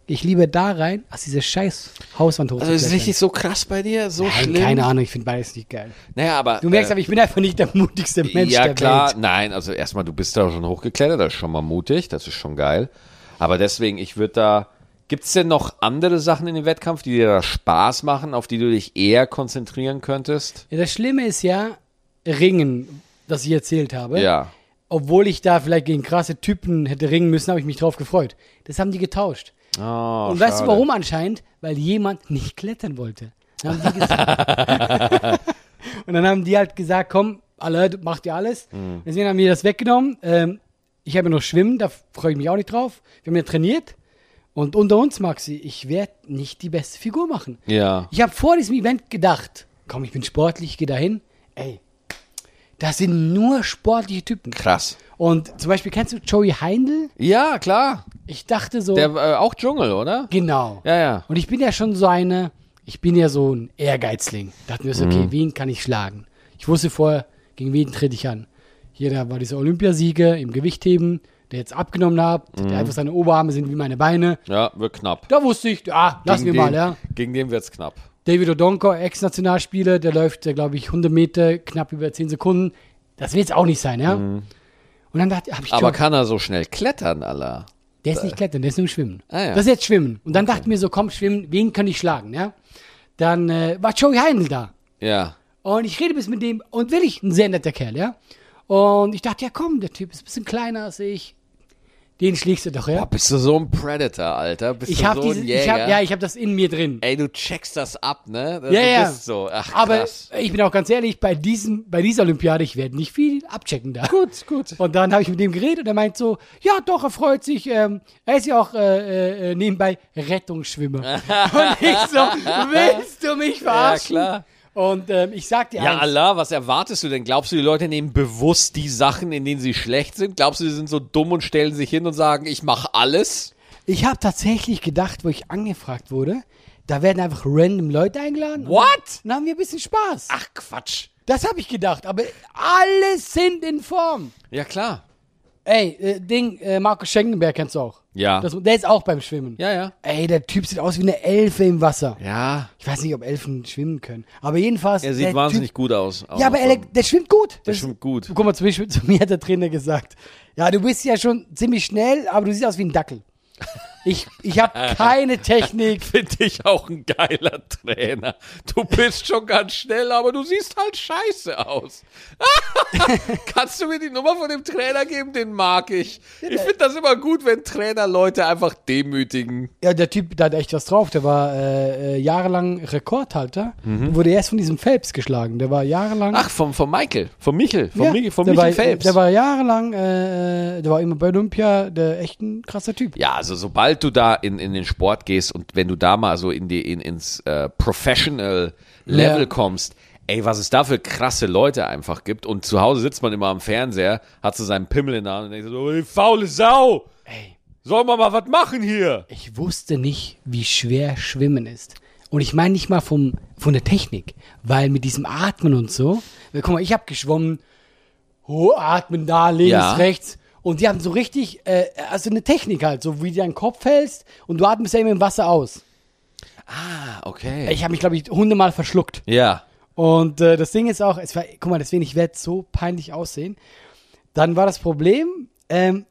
ich liebe da rein, als diese scheiß Hauswand Also ist hochzuklettern. richtig so krass bei dir? So Nein, schlimm? keine Ahnung, ich finde beides nicht geil. Naja, aber. Du merkst äh, aber, ich bin einfach nicht der mutigste Mensch ja, der klar. Welt. Nein, also erstmal, du bist da schon hochgeklettert, das ist schon mal mutig, das ist schon geil. Aber deswegen, ich würde da. Gibt es denn noch andere Sachen in dem Wettkampf, die dir da Spaß machen, auf die du dich eher konzentrieren könntest? Ja, das Schlimme ist ja, Ringen, das ich erzählt habe. Ja. Obwohl ich da vielleicht gegen krasse Typen hätte ringen müssen, habe ich mich drauf gefreut. Das haben die getauscht. Oh, Und weißt du warum anscheinend? Weil jemand nicht klettern wollte. Dann und dann haben die halt gesagt, komm, alle, macht ihr alles. Mhm. Deswegen haben die das weggenommen. Ähm, ich habe ja noch Schwimmen, da freue ich mich auch nicht drauf. Wir haben ja trainiert. Und unter uns, Maxi, ich werde nicht die beste Figur machen. Ja. Ich habe vor diesem Event gedacht, komm, ich bin sportlich, ich gehe dahin. Ey, das sind nur sportliche Typen. Krass. Und zum Beispiel, kennst du Joey Heindl? Ja, klar. Ich dachte so, Der äh, auch Dschungel, oder? genau. Ja, ja. Und ich bin ja schon so eine, ich bin ja so ein Ehrgeizling. Dachten wir so, okay, Mhm. wen kann ich schlagen? Ich wusste vorher, gegen wen trete ich an. Hier, da war dieser Olympiasieger im Gewichtheben, der jetzt abgenommen hat, Mhm. der einfach seine Oberarme sind wie meine Beine. Ja, wird knapp. Da wusste ich, ah, lassen wir mal, ja. Gegen den wird's knapp. David Odonko, Ex-Nationalspieler, der läuft, glaube ich, 100 Meter, knapp über 10 Sekunden. Das will jetzt auch nicht sein, ja. Und dann dachte habe ich Mhm. Aber schon, kann er so schnell klettern, Allah? der ist nicht klettern, der ist nur Schwimmen. Ah, ja. Das ist jetzt Schwimmen. Und dann dachte ich mir so, komm, Schwimmen, wen kann ich schlagen, ja? Dann äh, war Joey Heindl da. Ja. Und ich rede bis mit dem und wirklich ein sehr netter Kerl, ja. Und ich dachte, ja komm, der Typ ist ein bisschen kleiner als ich. Den schlägst du doch, ja. Boah, bist du so ein Predator, Alter? Bist ich du habe so diese, ein ich Jäger? hab, ja, ich habe das in mir drin. Ey, du checkst das ab, ne? Ja, du ja. bist so. Ach, Aber krass. ich bin auch ganz ehrlich, bei diesem, bei dieser Olympiade, ich werde nicht viel abchecken da. Gut, gut. Und dann habe ich mit dem geredet und er meint so, ja doch, er freut sich, ähm, er ist ja auch äh, äh, nebenbei Rettungsschwimmer. und ich so, willst du mich verarschen? klar. Und ähm, ich sag dir Ja, eins, Allah, was erwartest du denn? Glaubst du, die Leute nehmen bewusst die Sachen, in denen sie schlecht sind? Glaubst du, die sind so dumm und stellen sich hin und sagen, ich mache alles? ich habe tatsächlich gedacht, wo ich angefragt wurde, da werden einfach random Leute eingeladen. und What? Dann haben wir ein bisschen Spaß. Ach, Quatsch. Das habe ich gedacht, aber alle sind in Form. Ja, klar. Ey, äh, Ding, äh, Markus Schenkenberg kennst du auch. Ja. Das, der ist auch beim Schwimmen. Ja, ja. Ey, der Typ sieht aus wie eine Elfe im Wasser. Ja. Ich weiß nicht, ob Elfen schwimmen können. Aber jedenfalls. Er sieht wahnsinnig Typ, gut aus. Ja, aber er, der schwimmt gut. Der Das- schwimmt gut. Guck mal, zum Beispiel zu mir hat der Trainer gesagt: Ja, du bist ja schon ziemlich schnell, aber du siehst aus wie ein Dackel. Ich, ich habe keine Technik. Finde ich auch ein geiler Trainer. Du bist schon ganz schnell, aber du siehst halt scheiße aus. Kannst du mir die Nummer von dem Trainer geben? Den mag ich. Ich finde das immer gut, wenn Trainer Leute einfach demütigen. Ja, der Typ, der hat echt was drauf. Der war äh, äh, jahrelang Rekordhalter. Mhm. Wurde erst von diesem Phelps geschlagen. Der war jahrelang. Ach, vom, vom Michael, vom Michel, vom, ja, Michel, vom Michel war, Phelps. Der war jahrelang, äh, der war immer bei Olympia, der echt ein krasser Typ. ja, also sobald du da in, in den Sport gehst und wenn du da mal so in die, in, ins äh, Professional Level Ja. kommst, ey, was es da für krasse Leute einfach gibt und zu Hause sitzt man immer am Fernseher, hat so seinen Pimmel in der Hand und denkt so, oh, faule Sau, Ey, soll man mal was machen hier? ich wusste nicht, wie schwer Schwimmen ist. Und ich meine nicht mal vom, von der Technik, weil mit diesem Atmen und so, guck mal, ich habe geschwommen, oh, atmen da, links, Ja. rechts. Und die haben so richtig, äh, also eine Technik halt, so wie du deinen Kopf hältst und du atmest ja immer im Wasser aus. Ah, okay. Ich habe mich, glaube ich, hundertmal verschluckt. Ja. Und äh, das Ding ist auch, es war, guck mal, deswegen, ich werde so peinlich aussehen. Dann war das Problem, ähm,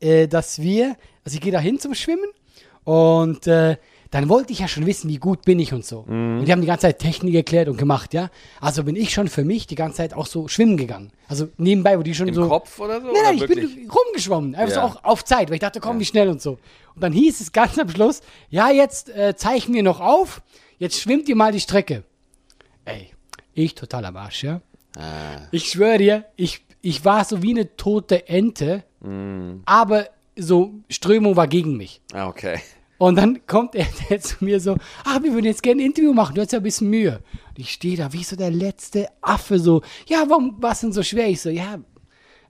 äh, dass wir, also ich gehe da hin zum Schwimmen und äh, dann wollte ich ja schon wissen, wie gut bin ich und so. Mhm. Und die haben die ganze Zeit Technik erklärt und gemacht, ja. Also bin ich schon für mich die ganze Zeit auch so schwimmen gegangen. Also nebenbei, wo die schon Im so. Kopf oder so? Nein, nein, ich wirklich? bin rumgeschwommen. Einfach Ja. so auch auf Zeit, weil ich dachte, komm, wie schnell und so. Und dann hieß es ganz am Schluss, ja, jetzt äh, zeichnen wir noch auf, jetzt schwimmt ihr mal die Strecke. Ey, ich total am Arsch, ja. Ah. Ich schwöre dir, ich, ich war so wie eine tote Ente, Mm. aber so Strömung war gegen mich. Ah, okay. Und dann kommt er der zu mir so, ah, wir würden jetzt gerne ein Interview machen, du hast ja ein bisschen Mühe. Und ich stehe da wie so der letzte Affe so, ja, warum war es denn so schwer? Ich so, ja,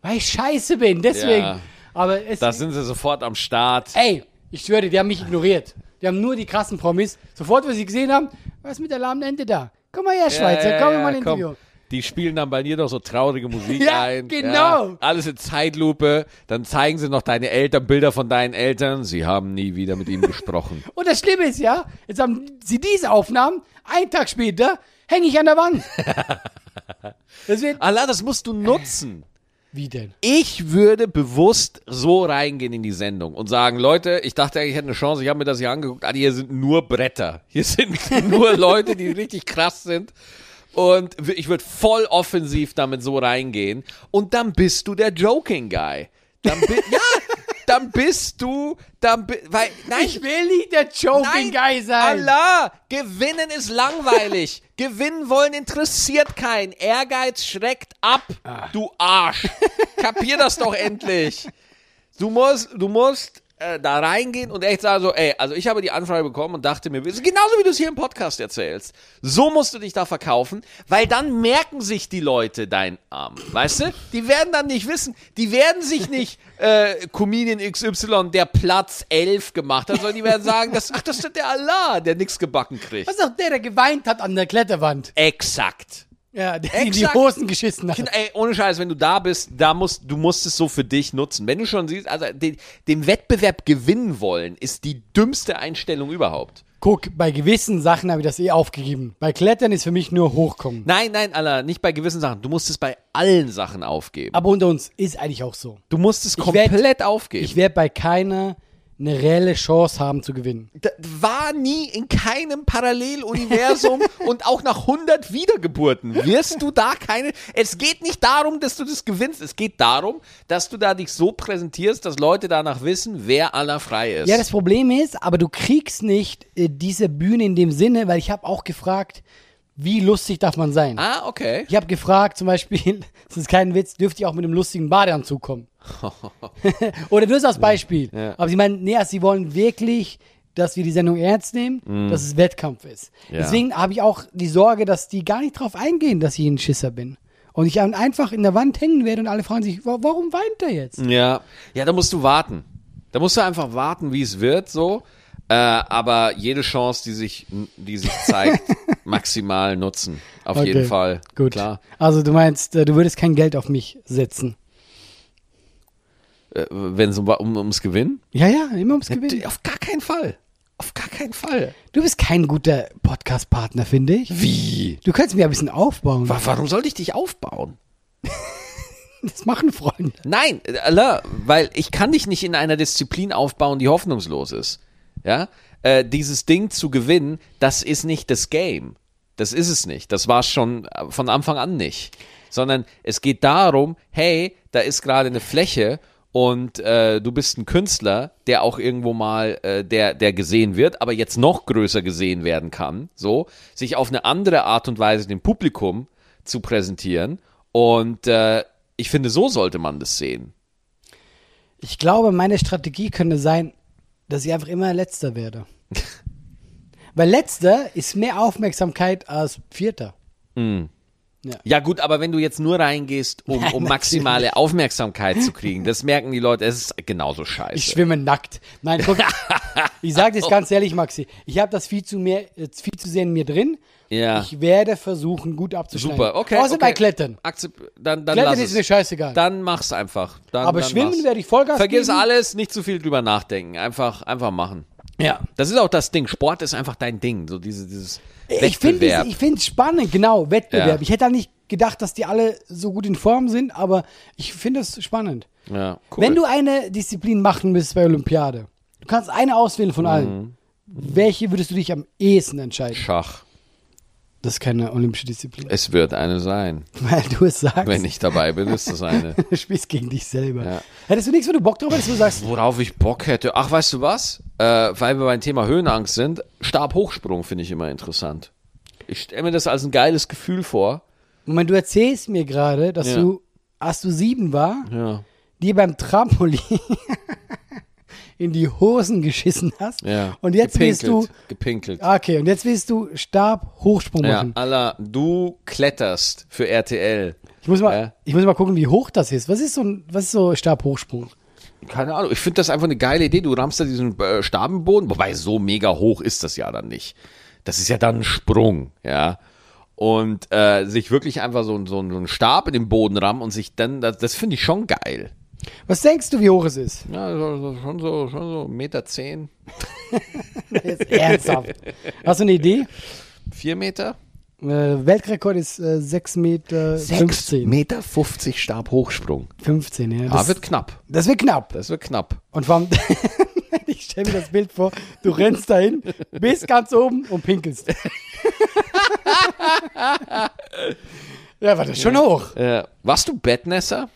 weil ich scheiße bin, deswegen. Ja. Aber es, Da sind sie sofort am Start. ey, ich schwöre die haben mich ignoriert. Die haben nur die krassen Promis. Sofort, wo sie gesehen haben, was ist mit der lahmen Ente da? Komm mal her, Schweizer, komm mal ein komm. Interview. Die spielen dann bei dir noch so traurige Musik Ja, ein. genau. Ja, alles in Zeitlupe. Dann zeigen sie noch deine Eltern, Bilder von deinen Eltern. Sie haben nie wieder mit ihm gesprochen. Und das Schlimme ist ja, jetzt haben sie diese Aufnahmen, einen Tag später hänge ich an der Wand. wird, Allah, das musst du nutzen. wie denn? Ich würde bewusst so reingehen in die Sendung und sagen, Leute, ich dachte eigentlich, ich hätte eine Chance, ich habe mir das hier angeguckt, ah, hier sind nur Bretter. Hier sind nur Leute, die richtig krass sind. Und ich würde voll offensiv damit so reingehen. Und dann bist du der Joking Guy. Dann bi ja, dann bist du, dann bi weil, nein, Ich will nicht der Joking Guy sein. Allah, gewinnen ist langweilig. Gewinnen wollen interessiert keinen. Ehrgeiz schreckt ab, Ah. du Arsch. Kapier das doch endlich. Du musst, du musst äh, da reingehen und echt sagen so, ey, also ich habe die Anfrage bekommen und dachte mir, genauso wie du es hier im Podcast erzählst, so musst du dich da verkaufen, weil dann merken sich die Leute dein Arm, weißt du? Die werden dann nicht wissen, die werden sich nicht äh, Comedian XY, der Platz 11 gemacht hat, sondern die werden sagen, das, ach, das ist der Allah, der nichts gebacken kriegt. Was ist doch der, der geweint hat an der Kletterwand? Exakt. Ja, der in die Exakt. Hosen geschissen hat. Ey, ohne Scheiß, wenn du da bist, da musst, du musst es so für dich nutzen. Wenn du schon siehst, also den, den Wettbewerb gewinnen wollen, ist die dümmste Einstellung überhaupt. Guck, bei gewissen Sachen habe ich das eh aufgegeben. Bei Klettern ist für mich nur hochkommen. Nein, nein, Allah, nicht bei gewissen Sachen. Du musst es bei allen Sachen aufgeben. Aber unter uns ist eigentlich auch so. Du musst es Ich komplett werd- aufgeben. Ich werde bei keiner eine reelle Chance haben zu gewinnen. Da war nie in keinem Paralleluniversum und auch nach 100 Wiedergeburten wirst du da keine. Es geht nicht darum, dass du das gewinnst. Es geht darum, dass du da dich so präsentierst, dass Leute danach wissen, wer aller frei ist. Ja, das Problem ist, aber du kriegst nicht äh, diese Bühne in dem Sinne, weil ich habe auch gefragt, wie lustig darf man sein? ah, okay. Ich habe gefragt, zum Beispiel, das ist kein Witz, dürft ihr auch mit einem lustigen Badeanzug kommen? Oder nur so als Beispiel. Ja. Aber sie meinen, nee, also sie wollen wirklich, dass wir die Sendung ernst nehmen, dass es Wettkampf ist. Ja. Deswegen habe ich auch die Sorge, dass die gar nicht drauf eingehen, dass ich ein Schisser bin. Und ich einfach in der Wand hängen werde und alle fragen sich, wa- warum weint er jetzt? Ja, ja, da musst du warten. Da musst du einfach warten, wie es wird, so. Äh, aber jede Chance, die sich, die sich zeigt, maximal nutzen. Auf Okay, jeden Fall. Gut. Klar. Also du meinst, äh, du würdest kein Geld auf mich setzen. Äh, Wenn es um, um, ums Gewinnen? Ja, ja, immer ums Gewinnen. Auf gar keinen Fall. Auf gar keinen Fall. Du bist kein guter Podcast-Partner, finde ich. Wie? Du könntest mir ein bisschen aufbauen. Wa- Warum sollte ich dich aufbauen? Das machen Freunde. Nein, äh, weil ich kann dich nicht in einer Disziplin aufbauen, die hoffnungslos ist. Ja, äh, dieses Ding zu gewinnen, das ist nicht das Game. Das ist es nicht. Das war schon äh, von Anfang an nicht. Sondern es geht darum, hey, da ist gerade eine Fläche und äh, du bist ein Künstler, der auch irgendwo mal, äh, der, der gesehen wird, aber jetzt noch größer gesehen werden kann, so, sich auf eine andere Art und Weise dem Publikum zu präsentieren. Und äh, ich finde, so sollte man das sehen. Ich glaube, meine Strategie könnte sein, dass ich einfach immer Letzter werde. Weil Letzter ist mehr Aufmerksamkeit als Vierter. Ja gut, aber wenn du jetzt nur reingehst, um, um maximale Aufmerksamkeit zu kriegen, das merken die Leute, es ist genauso scheiße. Ich schwimme nackt. Nein, guck, ich sage das ganz ehrlich, Maxi. Ich habe das viel zu, mehr, äh, viel zu sehr in mir drin. Ja. Ich werde versuchen, gut abzuschneiden. Super, okay. Außer okay. bei Klettern. Akzep dann dann Klettern ist mir scheißegal. Dann mach's einfach. Dann, Aber dann schwimmen mach's. werde ich Vollgas Vergiss geben. alles, nicht zu viel drüber nachdenken. Einfach, einfach machen. Ja. Das ist auch das Ding. Sport ist einfach dein Ding. So diese, dieses Ich finde Wettbewerb. es ich find's spannend, genau, Wettbewerb. Ja. Ich hätte da nicht gedacht, dass die alle so gut in Form sind, aber ich finde es spannend. ja, cool. Wenn du eine Disziplin machen müsstest bei Olympiade, du kannst eine auswählen von allen. Mhm. Welche würdest du dich am ehesten entscheiden? Schach. Das ist keine olympische Disziplin. Es wird eine sein. Weil du es sagst. Wenn ich dabei bin, ist das eine. Du spielst gegen dich selber. Ja. Hättest du nichts, wenn du Bock drauf hättest, wo du sagst, Worauf ich Bock hätte. Ach, weißt du was? Äh, weil wir beim Thema Höhenangst sind. Stabhochsprung finde ich immer interessant. Ich stelle mir das als ein geiles Gefühl vor. Moment, du erzählst mir gerade, dass Ja. du, als du sieben war, Ja. dir beim Trampolin in die Hosen geschissen hast. Ja. Und jetzt willst du, Gepinkelt. okay, und jetzt willst du Stab-Hochsprung Ja, machen. Allah, du kletterst für RTL. Ich muss mal, Ja. ich muss mal gucken, wie hoch das ist. Was ist so ein, was ist so Stab-Hochsprung? Keine Ahnung, ich finde das einfach eine geile Idee. Du rammst da diesen äh, Stab im Boden, wobei so mega hoch ist das ja dann nicht. Das ist ja dann ein Sprung, ja. Und äh, sich wirklich einfach so, so, so einen Stab in den Boden rammen und sich dann, das, das finde ich schon geil. Was denkst du, wie hoch es ist? Ja, so, schon so, schon so Meter zehn, ernsthaft. Hast du eine Idee? vier Meter? Äh, Weltrekord ist äh, 6 Meter 15. Meter 50 Stab Hochsprung. 15, ja. Ah, Das, wird knapp. das wird knapp. Das wird knapp. Und vor allem, ich stelle mir das Bild vor, du rennst dahin, bist ganz oben und pinkelst. ja, war das schon hoch? Äh, warst du Bettnässer?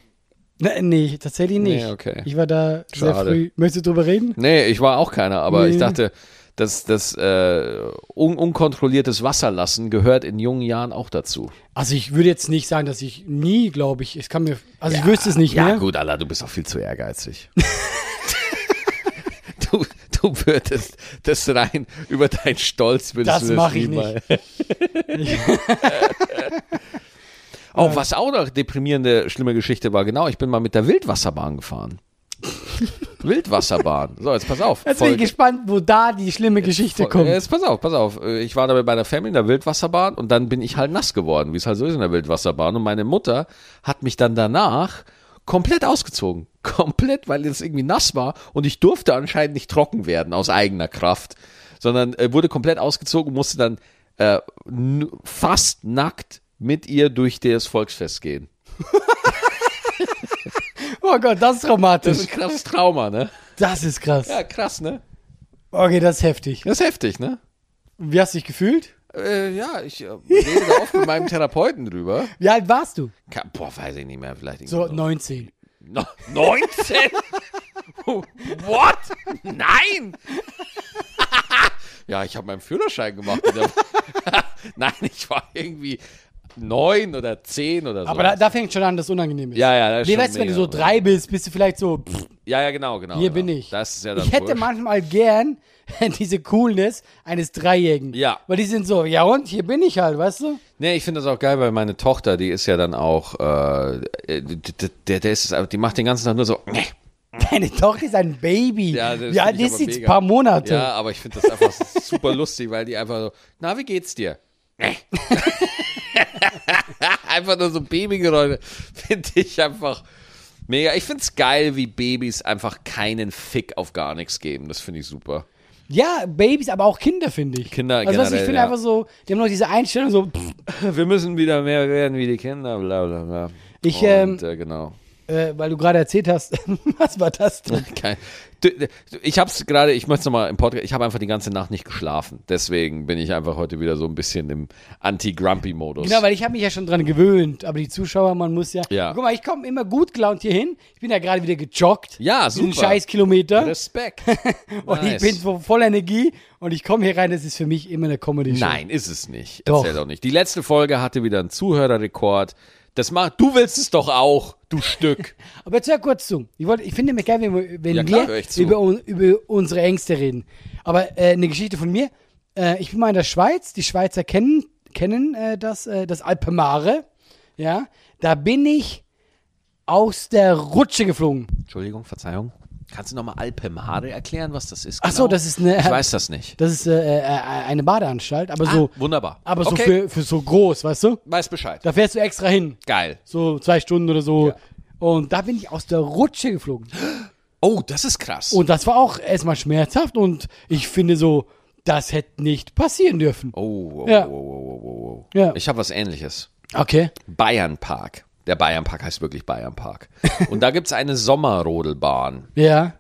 Ne, nee, tatsächlich nicht. Nee, okay. Ich war da sehr Schade. früh. Möchtest du drüber reden? Nee, ich war auch keiner, aber Nee. ich dachte, dass das äh, un unkontrolliertes Wasserlassen gehört in jungen Jahren auch dazu. Also ich würde jetzt nicht sagen, dass ich nie, glaube ich, ich kann mir, also ich wüsste es nicht ja, mehr. gut, Allah, du bist auch viel zu ehrgeizig. du würdest das rein über deinen Stolz würdest Das du mach ich niemals- Oh, was auch noch deprimierende, schlimme Geschichte war, genau, ich bin mal mit der Wildwasserbahn gefahren. Wildwasserbahn. So, jetzt pass auf. Jetzt bin ich gespannt, wo da die schlimme Geschichte kommt. Jetzt pass auf, pass auf. Äh, Ich war da bei meiner Family in der Wildwasserbahn und dann bin ich halt nass geworden, wie es halt so ist in der Wildwasserbahn. Und meine Mutter hat mich dann danach komplett ausgezogen. Komplett, weil es irgendwie nass war und ich durfte anscheinend nicht trocken werden aus eigener Kraft, sondern äh, wurde komplett ausgezogen und musste dann äh, fast nackt mit ihr durch das Volksfest gehen. Oh Gott, das ist Das traumatisch. ist ein krasses Trauma, ne? Das ist krass. Ja, krass, ne? Okay, das ist heftig. Das ist heftig, ne? Wie hast du dich gefühlt? Äh, ja, ich äh, rede da oft mit meinem Therapeuten drüber. Wie alt warst du? Ka- Boah, weiß ich nicht mehr, vielleicht So irgendwie 19. No- 19? What? Nein! ja, ich habe meinen Führerschein gemacht. Nein, ich war irgendwie neun oder zehn oder so. Aber da, da fängt schon an, dass es unangenehm ist. ja, ja, das ist Nee, schon weißt du, wenn du mega, so drei bist, bist du vielleicht so, pff, Ja, ja, genau, genau. hier genau. bin ich. Das ist ja dann ich hätte wurscht. manchmal gern diese Coolness eines Dreijährigen. Ja. Weil die sind so, ja und, hier bin ich halt, weißt du? Nee, ich finde das auch geil, weil meine Tochter, die ist ja dann auch, äh, d- d- der, ist, die macht den ganzen Tag nur so, nee. Deine Tochter ist ein Baby. Ja, das alt find ich ist aber mega. Ein paar Monate. Ja, aber ich finde das einfach super lustig, weil die einfach so, na, wie geht's dir? einfach nur so Babygeräusche finde ich einfach mega. Ich finde es geil, wie Babys einfach keinen Fick auf gar nichts geben. Das finde ich super. Ja, Babys, aber auch Kinder, finde ich. Kinder also, was ich generell, finde ja. einfach so, die haben noch diese Einstellung so, pff, Wir müssen wieder mehr werden wie die Kinder, bla bla bla. Ich, Und, ähm, äh, genau. Äh, weil du gerade erzählt hast, was war das denn? Kein, du, du, ich habe es gerade, ich möchte es nochmal im Podcast, ich habe einfach die ganze Nacht nicht geschlafen. Deswegen bin ich einfach heute wieder so ein bisschen im Anti-Grumpy-Modus. Genau, weil ich habe mich ja schon dran gewöhnt, aber die Zuschauer, man muss ja. Ja. Guck mal, ich komme immer gut gelaunt hier hin. Ich bin ja gerade wieder gejoggt. Ja, diesen super. scheiß Kilometer. Respekt. und Nice. ich bin so voller Energie und ich komme hier rein, das ist für mich immer eine Comedy-Show. Nein, ist es nicht. Doch. Erzähl doch nicht. Die letzte Folge hatte wieder einen Zuhörerrekord. Das macht, du willst es doch auch, du Stück. Aber jetzt hör kurz zu. Ich, wollte, ich finde mir geil, wenn, wir- wenn Ja, klar, wir über, über unsere Ängste reden. Aber äh, eine Geschichte von mir. Äh, ich bin mal in der Schweiz. Die Schweizer kennen, kennen äh, das, äh, das Alpemare. Ja, da bin ich aus der Rutsche geflogen. Entschuldigung, Verzeihung. Kannst du nochmal Alpemare erklären, was das ist? Ach so, das ist eine- Ich weiß das nicht. Das ist äh, äh, eine Badeanstalt, aber so, ah, wunderbar. aber so okay. für, für so groß, weißt du? Weiß Bescheid. Da fährst du extra hin. Geil. So zwei Stunden oder so. Ja. Und da bin ich aus der Rutsche geflogen. Oh, das ist krass. Und das war auch erstmal schmerzhaft und ich finde so, das hätte nicht passieren dürfen. oh, oh, Ja. oh, oh, oh, oh, oh. Ja. Ich habe was ähnliches. Okay. Bayern Park. Der Bayern Park heißt wirklich Bayern Park. Und da gibt es eine Sommerrodelbahn. Ja.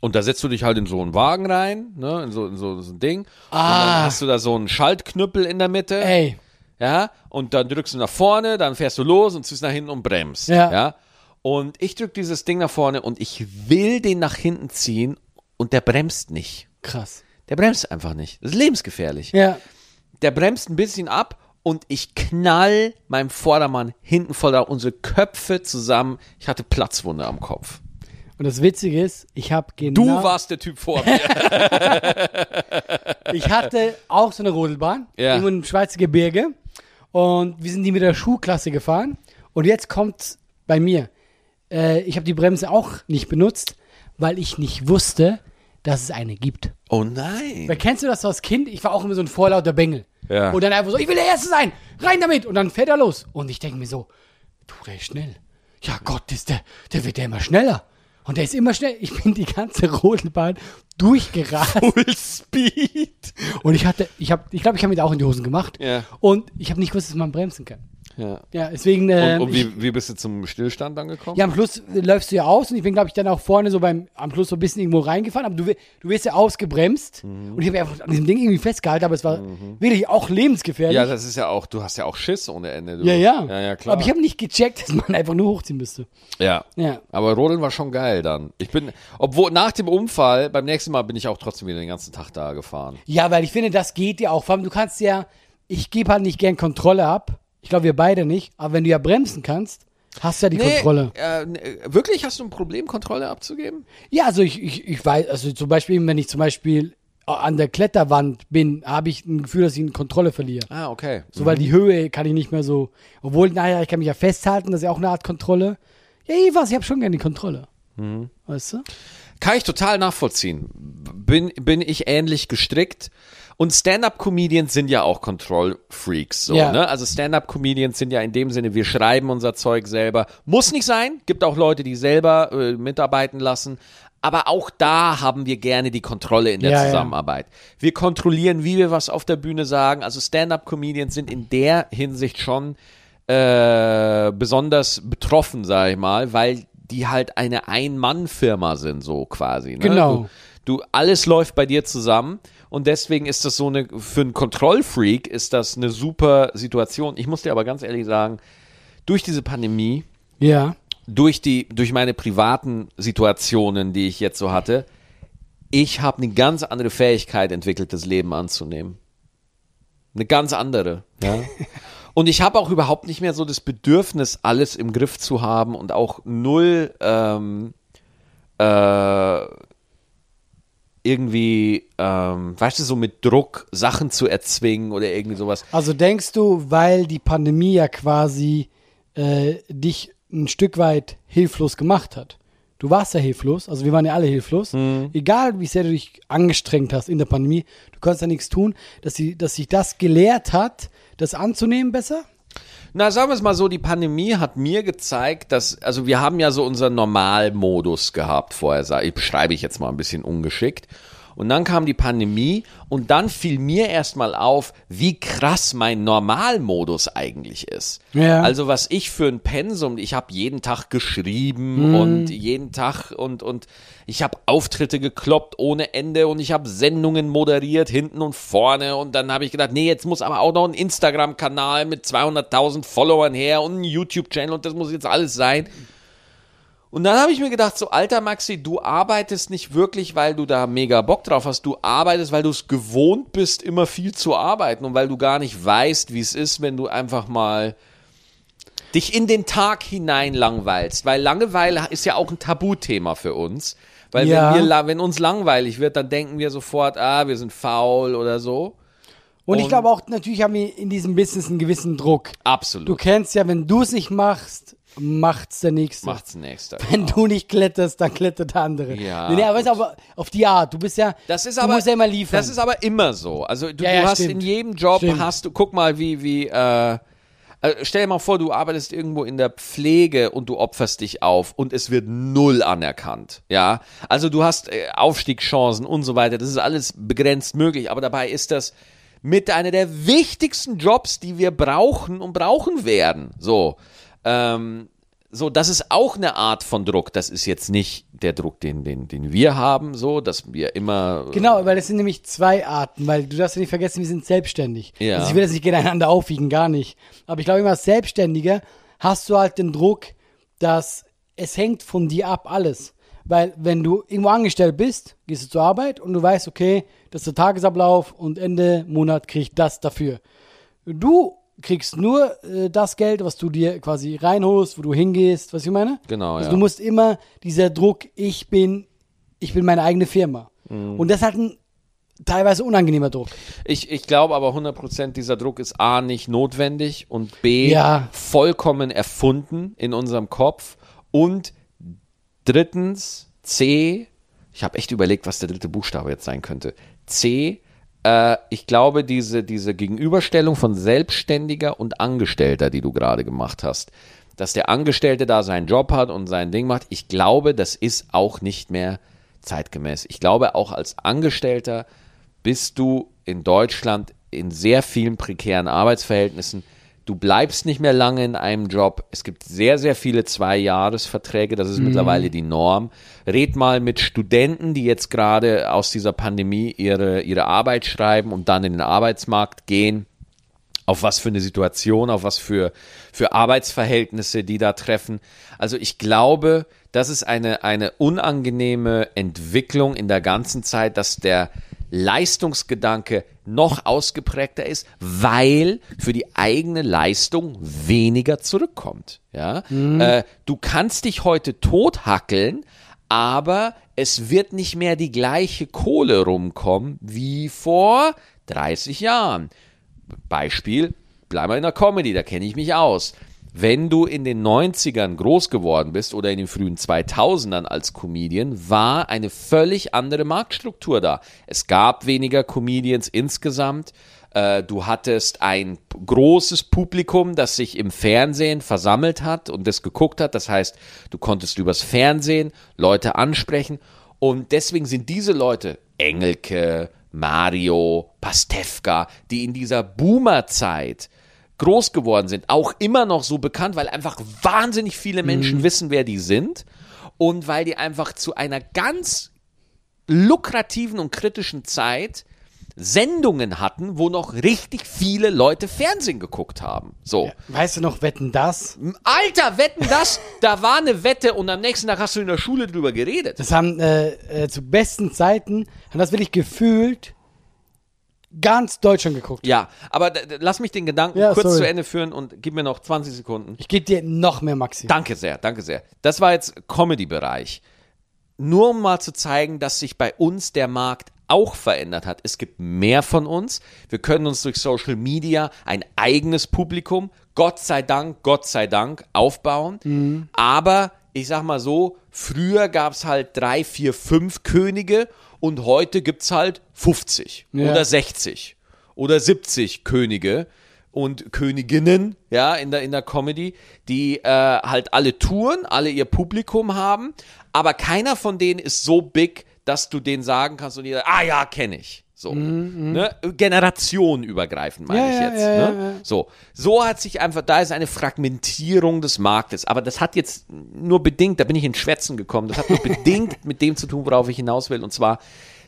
Und da setzt du dich halt in so einen Wagen rein, ne, in so, in so, so ein Ding. Und Ah. dann hast du da so einen Schaltknüppel in der Mitte. Ey. Ja, und dann drückst du nach vorne, dann fährst du los und ziehst nach hinten und bremst. Ja. Und ich drück dieses Ding nach vorne und ich will den nach hinten ziehen und der bremst nicht. Krass. Der bremst einfach nicht. Das ist lebensgefährlich. Ja. Der bremst ein bisschen ab und ich knall meinem Vordermann hinten voll da unsere Köpfe zusammen. Ich hatte Platzwunde am Kopf. Und das Witzige ist, ich habe genau. Du warst der Typ vor mir. Ich hatte auch so eine Rodelbahn. Ja. Im Schweizer Gebirge. Und wir sind die mit der Schulklasse gefahren. Und jetzt kommt bei mir. Äh, ich habe die Bremse auch nicht benutzt, weil ich nicht wusste, dass es eine gibt. Oh nein. Weil kennst du das so als Kind? Ich war auch immer so ein vorlauter Bengel. Ja. Und dann einfach so, ich will der Erste sein, rein damit. Und dann fährt er los. Und ich denke mir so, du, der ist schnell. Ja Gott, ist der, der wird ja immer schneller. Und der ist immer schnell. Ich bin die ganze Rodelbahn durchgerast. Full Speed. Und ich hatte, ich habe, ich glaube, ich habe mir auch in die Hosen gemacht. Ja. Und ich habe nicht gewusst, dass man bremsen kann. Ja. Ja, deswegen. Äh, Und, und ich, wie, wie bist du zum Stillstand angekommen? ja, am Schluss läufst du ja aus und ich bin, glaube ich, dann auch vorne so beim, am Schluss so ein bisschen irgendwo reingefahren, aber du, du wirst ja ausgebremst Mhm. und ich habe einfach an diesem Ding irgendwie festgehalten, aber es war wirklich auch lebensgefährlich. Ja, das ist ja auch, du hast ja auch Schiss ohne Ende. Du. ja, ja. Ja, ja, klar. Aber ich habe nicht gecheckt, dass man einfach nur hochziehen müsste. ja. Ja. Aber Rodeln war schon geil dann. Ich bin, obwohl nach dem Unfall, beim nächsten Mal bin ich auch trotzdem wieder den ganzen Tag da gefahren. Ja, weil ich finde, das geht ja auch. Vor allem, du kannst ja, ich gebe halt nicht gern Kontrolle ab. Ich glaube, wir beide nicht. Aber wenn du ja bremsen kannst, Hast ja die Kontrolle. Äh, nee, wirklich hast du ein Problem, Kontrolle abzugeben? Ja, also ich, ich, ich weiß, also zum Beispiel, wenn ich zum Beispiel an der Kletterwand bin, habe ich ein Gefühl, dass ich eine Kontrolle verliere. Ah, okay. So, weil die Höhe kann ich nicht mehr so. Obwohl, naja, ich kann mich ja festhalten, das ist ja auch eine Art Kontrolle. Ja, ich weiß, ich habe schon gerne die Kontrolle. Weißt du? Kann ich total nachvollziehen. Bin, bin ich ähnlich gestrickt. Und Stand-up-Comedians sind ja auch Control-Freaks. So, Ja. ne? Also Stand-up-Comedians sind ja in dem Sinne, wir schreiben unser Zeug selber. Muss nicht sein. Gibt auch Leute, die selber äh, mitarbeiten lassen. Aber auch da haben wir gerne die Kontrolle in der Ja, ja. Zusammenarbeit. Wir kontrollieren, wie wir was auf der Bühne sagen. Also Stand-up-Comedians sind in der Hinsicht schon äh, besonders betroffen, sag ich mal, weil die halt eine Ein-Mann-Firma sind, so quasi. Ne? Genau. Du, du, alles läuft bei dir zusammen und deswegen ist das so eine, für einen Kontrollfreak ist das eine super Situation. Ich muss dir aber ganz ehrlich sagen, durch diese Pandemie, Ja. durch die, durch meine privaten Situationen, die ich jetzt so hatte, ich habe eine ganz andere Fähigkeit entwickelt, das Leben anzunehmen. Eine ganz andere. Ja. Und ich habe auch überhaupt nicht mehr so das Bedürfnis, alles im Griff zu haben und auch null ähm, äh, irgendwie, ähm, weißt du, so mit Druck Sachen zu erzwingen oder irgendwie sowas. Also denkst du, weil die Pandemie ja quasi äh, dich ein Stück weit hilflos gemacht hat? Du warst ja hilflos, also wir waren ja alle hilflos. Mhm. Egal, wie sehr du dich angestrengt hast in der Pandemie, du konntest ja nichts tun, dass, sie, dass sich das gelehrt hat, das anzunehmen besser? Na, sagen wir es mal so, die Pandemie hat mir gezeigt, dass, also wir haben ja so unseren Normalmodus gehabt vorher, ich beschreibe ich jetzt mal ein bisschen ungeschickt. Und dann kam die Pandemie und dann fiel mir erstmal auf, wie krass mein Normalmodus eigentlich ist. Ja. Also was ich für ein Pensum, ich habe jeden Tag geschrieben und jeden Tag und und ich habe Auftritte gekloppt ohne Ende und ich habe Sendungen moderiert hinten und vorne und dann habe ich gedacht, nee, jetzt muss aber auch noch ein Instagram-Kanal mit 200.000 Followern her und ein YouTube-Channel und das muss jetzt alles sein. Und dann habe ich mir gedacht, so alter Maxi, du arbeitest nicht wirklich, weil du da mega Bock drauf hast. Du arbeitest, weil du es gewohnt bist, immer viel zu arbeiten und weil du gar nicht weißt, wie es ist, wenn du einfach mal dich in den Tag hinein langweilst. Weil Langeweile ist ja auch ein Tabuthema für uns. Weil Ja. wenn, wir, wenn uns langweilig wird, dann denken wir sofort, ah, wir sind faul oder so. Und, ich Und- glaube auch, natürlich haben wir in diesem Business einen gewissen Druck. Absolut. Du kennst ja, wenn du es nicht machst, macht's der Nächste. Macht's nächster. Wenn du nicht kletterst, dann klettert der andere. Ja, Nee, nee, aber, ist aber auf die Art. Du bist ja, Das ist du aber, musst ja immer liefern. Das ist aber immer so. Also du, Ja, du ja, hast stimmt. in jedem Job Stimmt. hast du, guck mal, wie, wie, äh, äh, stell dir mal vor, du arbeitest irgendwo in der Pflege und du opferst dich auf und es wird null anerkannt. Ja, also du hast äh, Aufstiegschancen und so weiter. Das ist alles begrenzt möglich, aber dabei ist das mit einer der wichtigsten Jobs, die wir brauchen und brauchen werden. So, ähm, so, das ist auch eine Art von Druck. Das ist jetzt nicht der Druck, den, den, den wir haben, so, dass wir immer Genau, weil das sind nämlich zwei Arten, weil du darfst ja nicht vergessen, wir sind selbstständig. Ja. Also ich will das nicht gegeneinander aufwiegen, gar nicht. Aber ich glaube, immer als Selbstständiger hast du halt den Druck, dass es hängt von dir ab alles. Weil wenn du irgendwo angestellt bist, gehst du zur Arbeit und du weißt, okay, das ist der Tagesablauf und Ende Monat krieg ich das dafür. Du kriegst nur äh, das Geld, was du dir quasi reinholst, wo du hingehst, was ich meine? Genau, Also ja. du musst immer dieser Druck, ich bin, ich bin meine eigene Firma. Mhm. Und das ist halt ein teilweise unangenehmer Druck. Ich, ich glaube aber 100% dieser Druck ist A nicht notwendig und B Ja. vollkommen erfunden in unserem Kopf und drittens C, ich habe echt überlegt, was der dritte Buchstabe jetzt sein könnte. C, äh, ich glaube, diese, diese Gegenüberstellung von Selbstständiger und Angestellter, die du gerade gemacht hast, dass der Angestellte da seinen Job hat und sein Ding macht, ich glaube, das ist auch nicht mehr zeitgemäß. Ich glaube, auch als Angestellter bist du in Deutschland in sehr vielen prekären Arbeitsverhältnissen. Du bleibst nicht mehr lange in einem Job. Es gibt sehr, sehr viele Zwei-Jahres-Verträge. Das ist mittlerweile die Norm. Red mal mit Studenten, die jetzt gerade aus dieser Pandemie ihre, ihre Arbeit schreiben und dann in den Arbeitsmarkt gehen auf was für eine Situation, auf was für, für Arbeitsverhältnisse die da treffen. Also ich glaube, das ist eine, eine unangenehme Entwicklung in der ganzen Zeit, dass der Leistungsgedanke noch ausgeprägter ist, weil für die eigene Leistung weniger zurückkommt. Ja? Äh, du kannst dich heute tothackeln, aber es wird nicht mehr die gleiche Kohle rumkommen wie vor 30 Jahren. Beispiel, bleib mal in der Comedy, da kenne ich mich aus. Wenn du in den 90ern groß geworden bist oder in den frühen 2000ern als Comedian, war eine völlig andere Marktstruktur da. Es gab weniger Comedians insgesamt. Äh, Du hattest ein großes Publikum, das sich im Fernsehen versammelt hat und das geguckt hat. Das heißt, du konntest übers Fernsehen Leute ansprechen. Und deswegen sind diese Leute, Engelke, Mario, Pastewka, die in dieser Boomer-Zeit groß geworden sind, auch immer noch so bekannt, weil einfach wahnsinnig viele Menschen wissen, wer die sind und weil die einfach zu einer ganz lukrativen und kritischen Zeit Sendungen hatten, wo noch richtig viele Leute Fernsehen geguckt haben. So. Weißt du noch, wetten das? Alter, wetten das? Da war eine Wette und am nächsten Tag hast du in der Schule drüber geredet. Das haben äh, äh, zu besten Zeiten, haben das wirklich gefühlt ganz Deutschland geguckt. Ja, aber lass mich den Gedanken Ja, kurz sorry. zu Ende führen und gib mir noch 20 Sekunden. Ich gebe dir noch mehr Maxi. Danke sehr, danke sehr. Das war jetzt Comedy-Bereich. Nur um mal zu zeigen, dass sich bei uns der Markt auch verändert hat. Es gibt mehr von uns. Wir können uns durch Social Media ein eigenes Publikum, Gott sei Dank, Gott sei Dank, aufbauen. Aber ich sag mal so, früher gab es halt drei, vier, fünf Könige und heute gibt es halt 50 Ja. oder 60 oder 70 Könige und Königinnen, ja, in der, in der Comedy, die äh, halt alle touren, alle ihr Publikum haben, aber keiner von denen ist so big, dass du denen sagen kannst und jeder, ah ja, kenne ich. So, ne? Generationenübergreifend meine Ja, ich jetzt. ja, ne? So, so hat sich einfach, da ist eine Fragmentierung des Marktes, aber das hat jetzt nur bedingt, da bin ich in Schwätzen gekommen, das hat nur bedingt mit dem zu tun, worauf ich hinaus will, und zwar,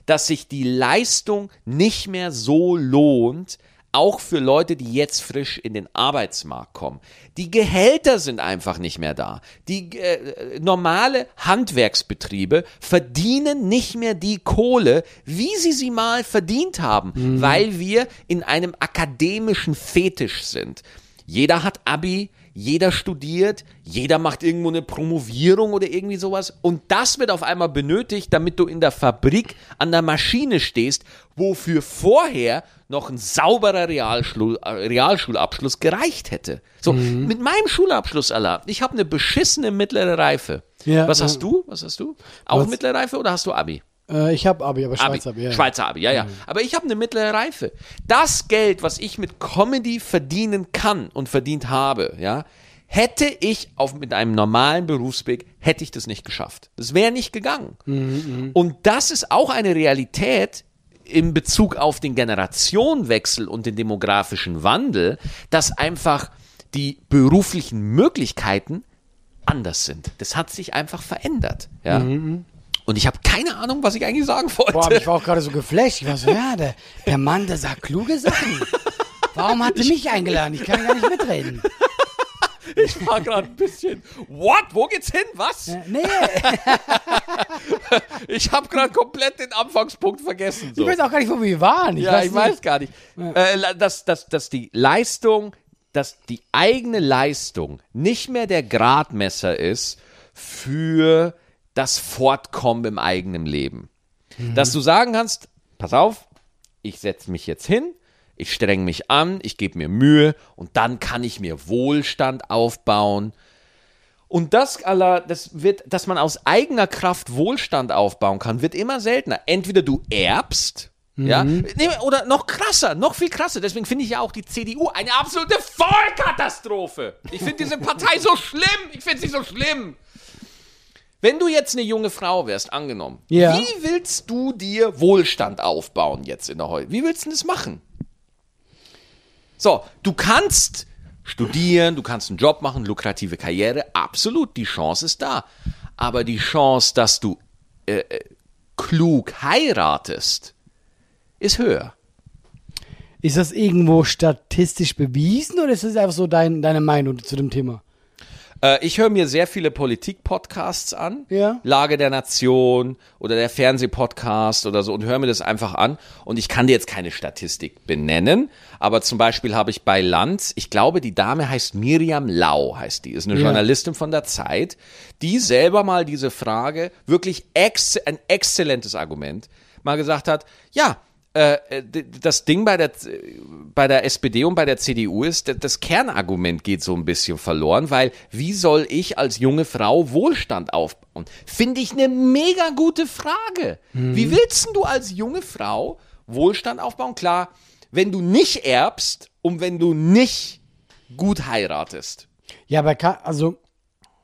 dass sich die Leistung nicht mehr so lohnt, auch für Leute, die jetzt frisch in den Arbeitsmarkt kommen. Die Gehälter sind einfach nicht mehr da. Die äh, normale Handwerksbetriebe verdienen nicht mehr die Kohle, wie sie sie mal verdient haben, weil wir in einem akademischen Fetisch sind. Jeder hat Abi, jeder studiert, jeder macht irgendwo eine Promovierung oder irgendwie sowas. Und das wird auf einmal benötigt, damit du in der Fabrik an der Maschine stehst, wofür vorher noch ein sauberer Realschul äh, Realschulabschluss gereicht hätte. So, mit meinem Schulabschluss, Allah, ich habe eine beschissene mittlere Reife. Ja, Was hast du? Was hast du? Auch Was? mittlere Reife oder hast du Abi? Äh, ich habe Abi, aber Abi. Schweizer Abi. Ja. Schweizer Abi, ja, ja. Aber ich habe eine mittlere Reife. Das Geld, was ich mit Comedy verdienen kann und verdient habe, ja, hätte ich auf, mit einem normalen Berufsweg, hätte ich das nicht geschafft. Das wäre nicht gegangen. Und das ist auch eine Realität in Bezug auf den Generationenwechsel und den demografischen Wandel, dass einfach die beruflichen Möglichkeiten anders sind. Das hat sich einfach verändert. Ja. Und ich habe keine Ahnung, was ich eigentlich sagen wollte. Boah, ich war auch gerade so geflasht. Ich war so, ja, der, der Mann, der sagt kluge Sachen. Warum hat er mich eingeladen? Ich kann gar nicht mitreden. Ich war gerade ein bisschen. What? Wo geht's hin? Was? Äh, Nee, Ich habe gerade komplett den Anfangspunkt vergessen. So. ich weiß auch gar nicht, wo wir waren. Ich ja, weiß ich weiß nicht. gar nicht. Äh, dass, dass, dass die Leistung, dass die eigene Leistung nicht mehr der Gradmesser ist für das Fortkommen im eigenen Leben. Dass du sagen kannst, pass auf, ich setze mich jetzt hin, ich streng mich an, ich gebe mir Mühe und dann kann ich mir Wohlstand aufbauen. Und das, Allah, das wird, dass man aus eigener Kraft Wohlstand aufbauen kann, wird immer seltener. Entweder du erbst, ja, nee, oder noch krasser, noch viel krasser. Deswegen finde ich ja auch die CDU eine absolute Vollkatastrophe. Ich finde diese Partei so schlimm. Ich finde sie so schlimm. Wenn du jetzt eine junge Frau wärst, angenommen, Ja. wie willst du dir Wohlstand aufbauen jetzt in der Heute? Wie willst du das machen? So, du kannst studieren, du kannst einen Job machen, lukrative Karriere, absolut, die Chance ist da. Aber die Chance, dass du äh, äh, klug heiratest, ist höher. Ist das irgendwo statistisch bewiesen oder ist das einfach so dein, deine Meinung zu dem Thema? Äh, ich höre mir sehr viele Politik-Podcasts an. Ja. Lage der Nation oder der Fernsehpodcast oder so und höre mir das einfach an. Und ich kann dir jetzt keine Statistik benennen, aber zum Beispiel habe ich bei Lanz, ich glaube, die Dame heißt Miriam Lau, heißt die, ist eine Ja. Journalistin von der Zeit, die selber mal diese Frage, wirklich ex ein exzellentes Argument, mal gesagt hat, ja, das Ding bei der, bei der SPD und bei der CDU ist, das Kernargument geht so ein bisschen verloren, weil wie soll ich als junge Frau Wohlstand aufbauen? Finde ich eine mega gute Frage. Wie willst denn du als junge Frau Wohlstand aufbauen? Klar, wenn du nicht erbst und wenn du nicht gut heiratest. Ja, aber also,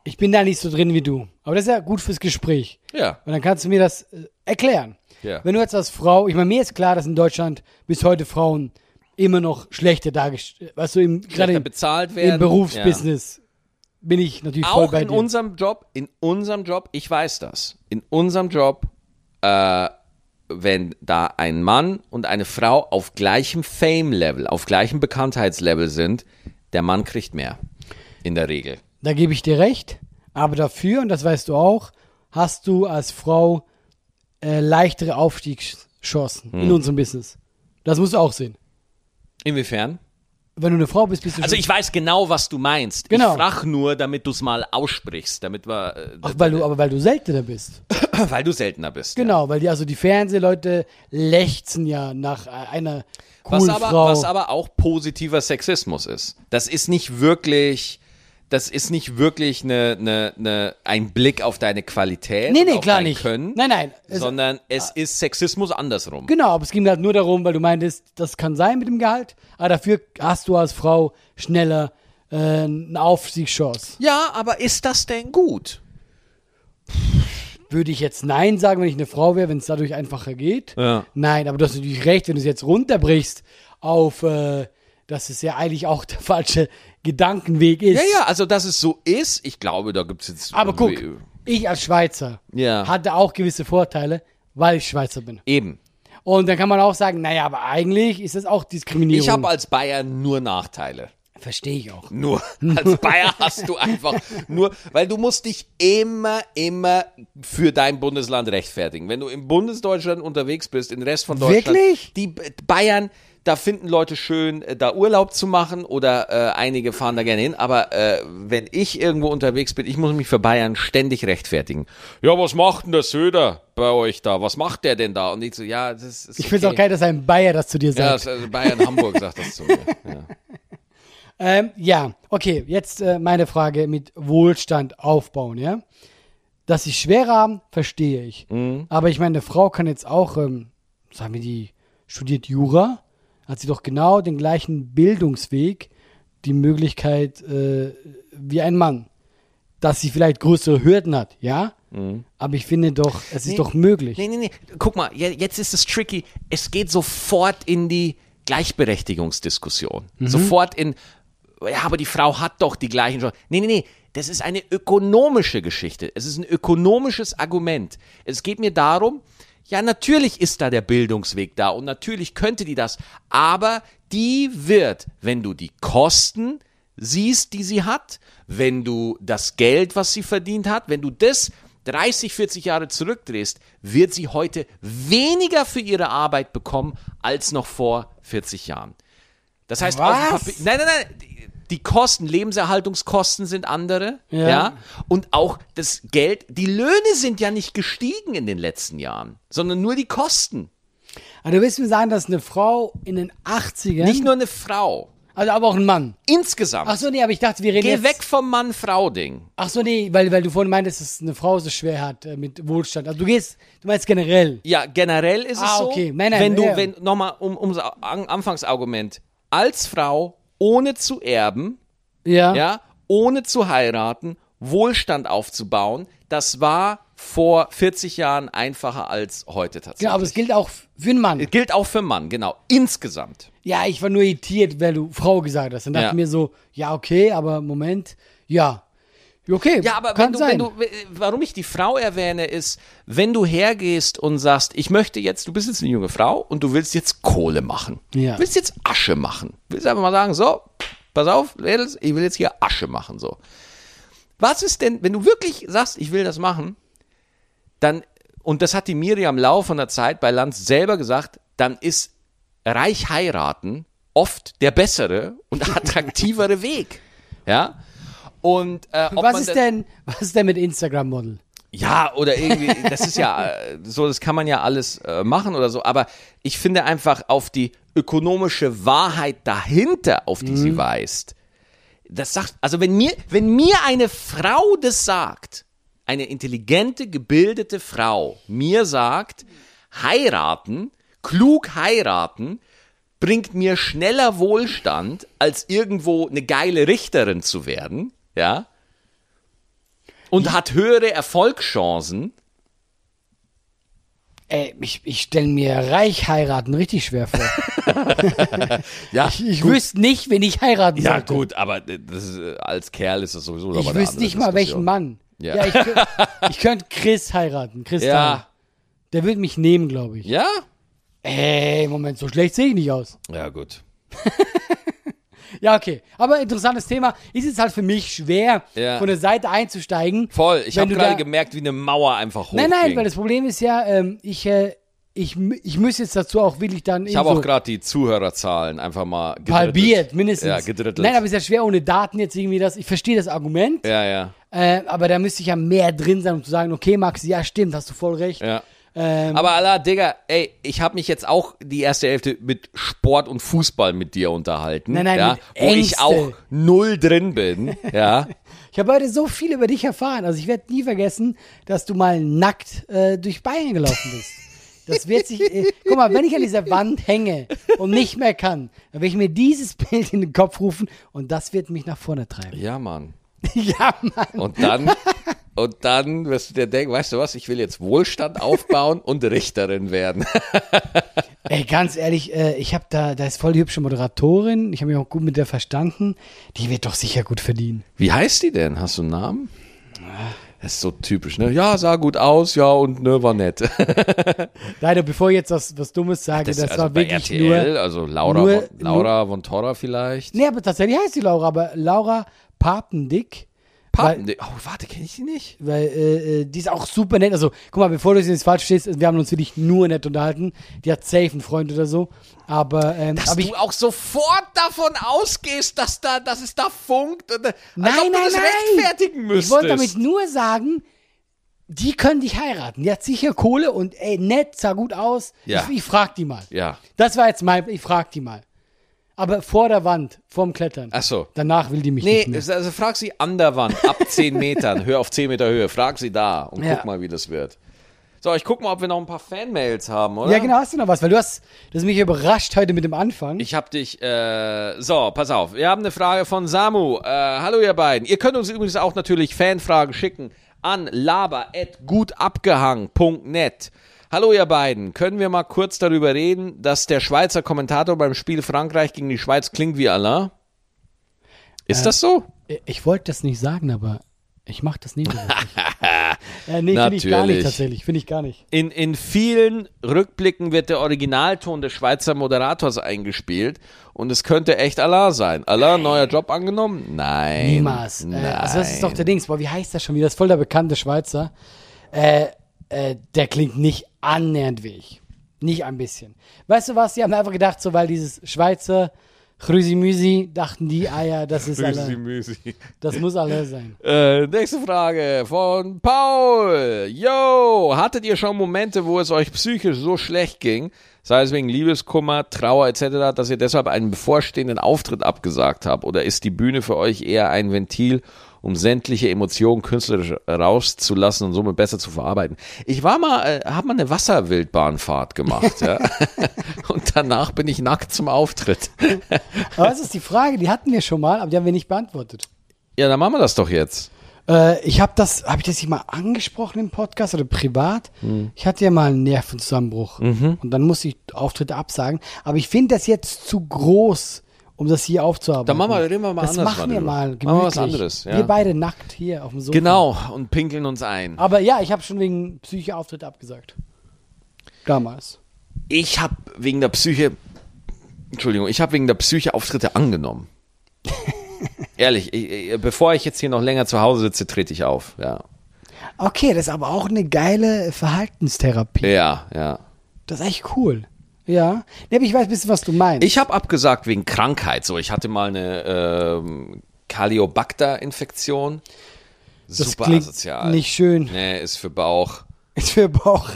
ich bin da nicht so drin wie du. Aber das ist ja gut fürs Gespräch. Ja. Und dann kannst du mir das äh, erklären. Ja. Wenn du jetzt als Frau, ich meine, mir ist klar, dass in Deutschland bis heute Frauen immer noch schlechter dargestellt, weißt du, im, gerade im, bezahlt werden. im Berufsbusiness bin ich natürlich voll Auch bei in dir. unserem Job, in unserem Job, ich weiß das, in unserem Job, äh, wenn da ein Mann und eine Frau auf gleichem Fame-Level, auf gleichem Bekanntheitslevel sind, der Mann kriegt mehr. In der Regel. Da gebe ich dir recht. Aber dafür, und das weißt du auch, hast du als Frau äh, leichtere Aufstiegschancen Hm. in unserem Business. Das musst du auch sehen. Inwiefern? Wenn du eine Frau bist, bist du Also ich weiß genau, was du meinst. Genau. Ich frage nur, damit du es mal aussprichst, damit wir, äh, Ach, weil du, aber weil du seltener bist. weil du seltener bist. Ja. Genau, weil die, also die Fernsehleute lechzen ja nach einer Was coolen aber, Frau. was aber auch positiver Sexismus ist. Das ist nicht wirklich, das ist nicht wirklich eine, eine, eine, ein Blick auf deine Qualität. nee, nee, auf klar dein nicht. Können, Nein, nein. Es, sondern es ist Sexismus andersrum. genau, aber es ging halt nur darum, weil du meintest, das kann sein mit dem Gehalt, aber dafür hast du als Frau schneller äh, eine Aufstiegschance. Ja, aber ist das denn gut? Würde ich jetzt Nein sagen, wenn ich eine Frau wäre, wenn es dadurch einfacher geht? Ja. Nein, aber du hast natürlich recht, wenn du es jetzt runterbrichst auf, äh, dass es ja eigentlich auch der falsche Gedankenweg ist. Ja, ja, also dass es so ist, ich glaube, da gibt es jetzt. Aber guck, ich als Schweizer Ja. hatte auch gewisse Vorteile, weil ich Schweizer bin. Eben. Und dann kann man auch sagen, naja, aber eigentlich ist das auch Diskriminierung. Ich habe als Bayern nur Nachteile. Verstehe ich auch. Nur als Bayer hast du einfach nur, weil du musst dich immer, immer für dein Bundesland rechtfertigen. Wenn du im Bundesdeutschland unterwegs bist, im Rest von Deutschland, Wirklich? die Bayern, da finden Leute schön, äh, da Urlaub zu machen oder äh, einige fahren da gerne hin. Aber äh, wenn ich irgendwo unterwegs bin, ich muss mich für Bayern ständig rechtfertigen. Ja, was macht denn der Söder bei euch da? Was macht der denn da? Und ich so, ja, das ist. Ich finde es auch geil, dass ein Bayer das zu dir Ja, sagt. das, also Bayern Hamburg sagt das zu mir. Ja. Ähm, ja, okay, jetzt äh, meine Frage mit Wohlstand aufbauen, ja. Dass sie schwer haben, verstehe ich. Mhm. Aber ich meine, eine Frau kann jetzt auch, ähm, sagen wir, die studiert Jura, hat sie doch genau den gleichen Bildungsweg, die Möglichkeit äh, wie ein Mann. Dass sie vielleicht größere Hürden hat, ja. Aber ich finde doch, es ist Mhm. Nee. doch möglich. Nee, nee, nee. Guck mal, je- jetzt ist es tricky. Es geht sofort in die Gleichberechtigungsdiskussion. Sofort in, ja, aber die Frau hat doch die gleichen Chancen. Nee, nee, nee. Das ist eine ökonomische Geschichte. Es ist ein ökonomisches Argument. Es geht mir darum, ja, natürlich ist da der Bildungsweg da und natürlich könnte die das, aber die wird, wenn du die Kosten siehst, die sie hat, wenn du das Geld, was sie verdient hat, wenn du das 30, 40 Jahre zurückdrehst, wird sie heute weniger für ihre Arbeit bekommen als noch vor 40 Jahren. Das heißt, Was? Papier, nein, nein, nein, die- Kosten, Lebenserhaltungskosten sind andere, ja. Ja. und auch das Geld, die Löhne sind ja nicht gestiegen in den letzten Jahren, sondern nur die Kosten. Aber du willst mir sagen, dass eine Frau in den 80ern, Nicht nur eine Frau, also aber auch ein Mann. insgesamt. Ach so, nee, aber ich dachte, wir reden Geh jetzt. weg vom Mann-Frau-Ding. Ach so, nee, weil, weil du vorhin meintest, dass eine Frau so schwer hat äh, mit Wohlstand. Also du gehst, du meinst generell. Ja, generell ist es Ah, so, okay. Nein, wenn du, ja. wenn, nochmal um, um Anfangsargument, als Frau ohne zu erben, Ja. ja, ohne zu heiraten, Wohlstand aufzubauen, das war vor 40 Jahren einfacher als heute tatsächlich. Genau, aber es gilt auch für einen Mann. Gilt auch für Mann, genau, insgesamt. Ja, ich war nur irritiert, weil du Frau gesagt hast. Dann dachte Ja. ich mir so, ja, okay, aber Moment, ja. Okay, Ja, aber kann wenn du, sein. wenn du, warum ich die Frau erwähne, ist, wenn du hergehst und sagst, ich möchte jetzt, du bist jetzt eine junge Frau und du willst jetzt Kohle machen. Ja. Du willst jetzt Asche machen. Du willst einfach mal sagen, so, pass auf, Mädels, ich will jetzt hier Asche machen, so. Was ist denn, wenn du wirklich sagst, ich will das machen, dann, und das hat die Miriam Lau von der Zeit bei Lanz selber gesagt, dann ist reich heiraten oft der bessere und attraktivere Weg. Ja. Und äh, Was ist denn, was ist denn mit Instagram-Model? ja, oder irgendwie, das ist ja so, das kann man ja alles äh, machen oder so, aber ich finde einfach auf die ökonomische Wahrheit dahinter, auf die sie weist, das sagt, also wenn mir, wenn mir eine Frau das sagt, eine intelligente, gebildete Frau mir sagt, heiraten, klug heiraten, bringt mir schneller Wohlstand, als irgendwo eine geile Richterin zu werden, ja, und hat höhere Erfolgschancen. Ey, ich, ich stelle mir reich heiraten richtig schwer vor. Ja, Ich, ich wüsste nicht, wen ich heiraten ja sollte. gut, aber das äh, als Kerl ist das sowieso Ich wüsste nicht mal welchen. Mann. Ja. Ja, ich, könnt- ich könnte Chris heiraten. Chris Ja. Der würde mich nehmen, glaube ich. ja, Ey, Moment, so schlecht sehe ich nicht aus. ja gut. Ja, okay. Aber interessantes Thema. Ist es halt für mich schwer, Ja. von der Seite einzusteigen. Voll. Ich Wenn habe du gerade da- gemerkt, wie eine Mauer einfach hochging. Nein, nein, weil das Problem ist ja, ähm, ich, äh, ich, mü- ich muss jetzt dazu auch wirklich dann ich habe auch gerade die Zuhörerzahlen einfach mal gedrittelt. halbiert, mindestens. Ja, gedrittelt. Nein, aber es ist ja schwer ohne Daten jetzt irgendwie das. Ich verstehe das Argument, ja, ja, äh, aber da müsste ich ja mehr drin sein, um zu sagen, okay, Max, ja, stimmt, hast du voll recht. ja. Ähm, Aber Allah, Digga, ey, ich habe mich jetzt auch die erste Hälfte mit Sport und Fußball mit dir unterhalten. Nein, nein, ja, wo ich Ängste. auch null drin bin. Ja. Ich habe heute so viel über dich erfahren. Also ich werde nie vergessen, dass du mal nackt äh, durch Bayern gelaufen bist. Das wird sich. Äh, guck mal, wenn ich an dieser Wand hänge und nicht mehr kann, dann werde ich mir dieses Bild in den Kopf rufen und das wird mich nach vorne treiben. ja, Mann. ja, Mann. Und dann, und dann wirst du dir denken, weißt du was, ich will jetzt Wohlstand aufbauen und Richterin werden. Ey, ganz ehrlich, äh, ich habe da, da ist voll die hübsche Moderatorin. Ich habe mich auch gut mit der verstanden. Die wird doch sicher gut verdienen. Wie heißt die denn? Hast du einen Namen? Das ist so typisch, ne? Ja, sah gut aus, ja, und ne, war nett. Leider, bevor ich jetzt was, was Dummes sage, das, also war wirklich RTL, nur. also Laura, nur- von, Laura von Torra vielleicht. Nee, aber tatsächlich heißt die Laura, aber Laura Papendick. Papen, oh, warte, kenne ich die nicht? Weil äh, äh, die ist auch super nett. Also, guck mal, bevor du jetzt falsch stehst, wir haben uns wirklich nur nett unterhalten. Die hat safe einen Freund oder so. Aber, ähm, Dass aber du ich, auch sofort davon ausgehst, dass, da, dass es da funkt. Und, äh, Nein, als ob du nein, das nein. rechtfertigen ich müsstest. wollte damit nur sagen, die können dich heiraten. Die hat sicher Kohle und ey, nett, sah gut aus. Ja. Ich, ich frag die mal. Ja. Das war jetzt mein, ich frag die mal. Aber vor der Wand, vorm Klettern. Ach so. Danach will die mich Nee, nicht es- also frag sie an der Wand, ab 10 Metern, hör auf 10 Meter Höhe, frag sie da und Ja. guck mal, wie das wird. So, ich guck mal, ob wir noch ein paar Fanmails haben, oder? Ja, genau, hast du noch was? Weil du hast, das mich überrascht heute mit dem Anfang. Ich hab dich, äh, so, pass auf. Wir haben eine Frage von Samu. Äh, hallo ihr beiden. Ihr könnt uns übrigens auch natürlich Fanfragen schicken an laber.gutabgehangen.net. Hallo ihr beiden. Können wir mal kurz darüber reden, dass der Schweizer Kommentator beim Spiel Frankreich gegen die Schweiz klingt wie Alain? Ist das so? Ich wollte das nicht sagen, aber ich mache das nie. äh, nee, finde ich gar nicht tatsächlich. Finde ich gar nicht. In, in vielen Rückblicken wird der Originalton des Schweizer Moderators eingespielt und es könnte echt Alain sein. Alain, neuer Job angenommen? Nein. Niemals. Äh, Nein. also das ist doch der Dings. Boah, wie heißt das schon wieder? Das ist voll der bekannte Schweizer. Äh, äh, der klingt nicht annähernd wie ich. Nicht ein bisschen. Weißt du was? Die haben einfach gedacht, so weil dieses Schweizer Chrüsi-Müsi, dachten die, ah ja, das ist alle. Müsi. Das muss alle sein. Äh, nächste Frage von Paul. Yo, hattet ihr schon Momente, wo es euch psychisch so schlecht ging, sei es wegen Liebeskummer, Trauer etc., dass ihr deshalb einen bevorstehenden Auftritt abgesagt habt? Oder ist die Bühne für euch eher ein Ventil, um sämtliche Emotionen künstlerisch rauszulassen und somit besser zu verarbeiten? Ich war mal, äh, hab mal eine Wasserwildbahnfahrt gemacht, ja. und danach bin ich nackt zum Auftritt. Aber das ist die Frage, die hatten wir schon mal, aber die haben wir nicht beantwortet. ja, dann machen wir das doch jetzt. Äh, ich habe das, habe ich das hier mal angesprochen im Podcast oder privat? Hm. Ich hatte ja mal einen Nervenzusammenbruch Mhm. und dann musste ich Auftritte absagen. Aber ich finde das jetzt zu groß, um das hier aufzuarbeiten. Dann machen wir- reden wir mal das anders machen wir mal Machen gemütlich. wir was anderes, ja. Wir beide nackt hier auf dem Sofa. Genau, und pinkeln uns ein. Aber ja, ich habe schon wegen Psyche Auftritte abgesagt. Damals. Ich habe wegen der Psyche, Entschuldigung, ich habe wegen der Psyche Auftritte angenommen. Ehrlich, ich, ich, bevor ich jetzt hier noch länger zu Hause sitze, trete ich auf. Ja, Okay, das ist aber auch eine geile Verhaltenstherapie. ja. ja. Das ist echt cool. Ja. Nee, aber ich weiß ein bisschen, was du meinst. Ich habe abgesagt wegen Krankheit. So, ich hatte mal eine ähm, Caliobacter-Infektion. das Super klingt asozial. nicht schön. Nee, ist für Bauch. Ist für Bauch.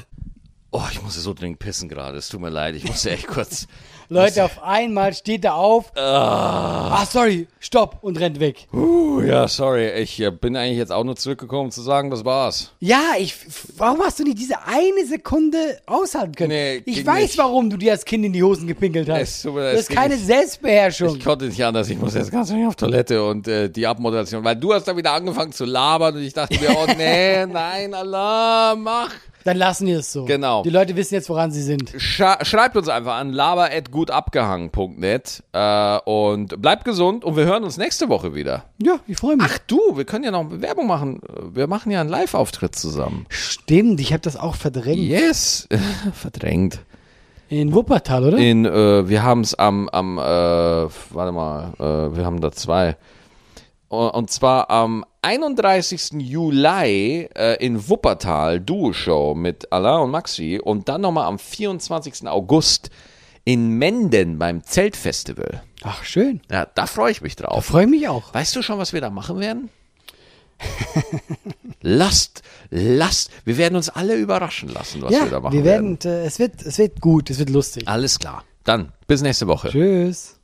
Oh, ich muss so dringend pissen gerade. Es tut mir leid. Ich musste echt kurz. Leute, auf einmal steht er auf. Ah, sorry, stopp und rennt weg. Uh, ja, sorry. Ich äh, bin eigentlich jetzt auch nur zurückgekommen, um zu sagen, das war's. Ja, ich. Warum hast du nicht diese eine Sekunde aushalten können? Nee, ich ging weiß, nicht. warum du dir als Kind in die Hosen gepinkelt hast. Es tut mir- du es hast ging keine nicht. Selbstbeherrschung. Ich konnte nicht anders. Ich muss jetzt ganz schnell auf Toilette und äh, die Abmoderation. Weil du hast da wieder angefangen zu labern und ich dachte mir, oh nee, nein, Allah, mach. Dann lassen wir es so. Genau. Die Leute wissen jetzt, woran sie sind. Scha schreibt uns einfach an laber.gutabgehangen.net äh, und bleibt gesund und wir hören uns nächste Woche wieder. Ja, ich freue mich. Ach du, wir können ja noch Werbung machen. Wir machen ja einen Live-Auftritt zusammen. Stimmt, ich habe das auch verdrängt. Yes. Verdrängt. In Wuppertal, oder? In, äh, wir haben es am, am äh, warte mal, äh, wir haben da zwei. Und und zwar am 31. Juli äh, in Wuppertal, Duo-Show mit Alain und Maxi. Und dann nochmal am 24. August in Menden beim Zeltfestival. Ach, schön. Ja, da freue ich mich drauf. freue ich mich auch. Weißt du schon, was wir da machen werden? lasst, lasst, wir werden uns alle überraschen lassen, was wir da ja, machen wir werden, äh, es, wird, es wird gut, es wird lustig. Alles klar. Dann, bis nächste Woche. Tschüss.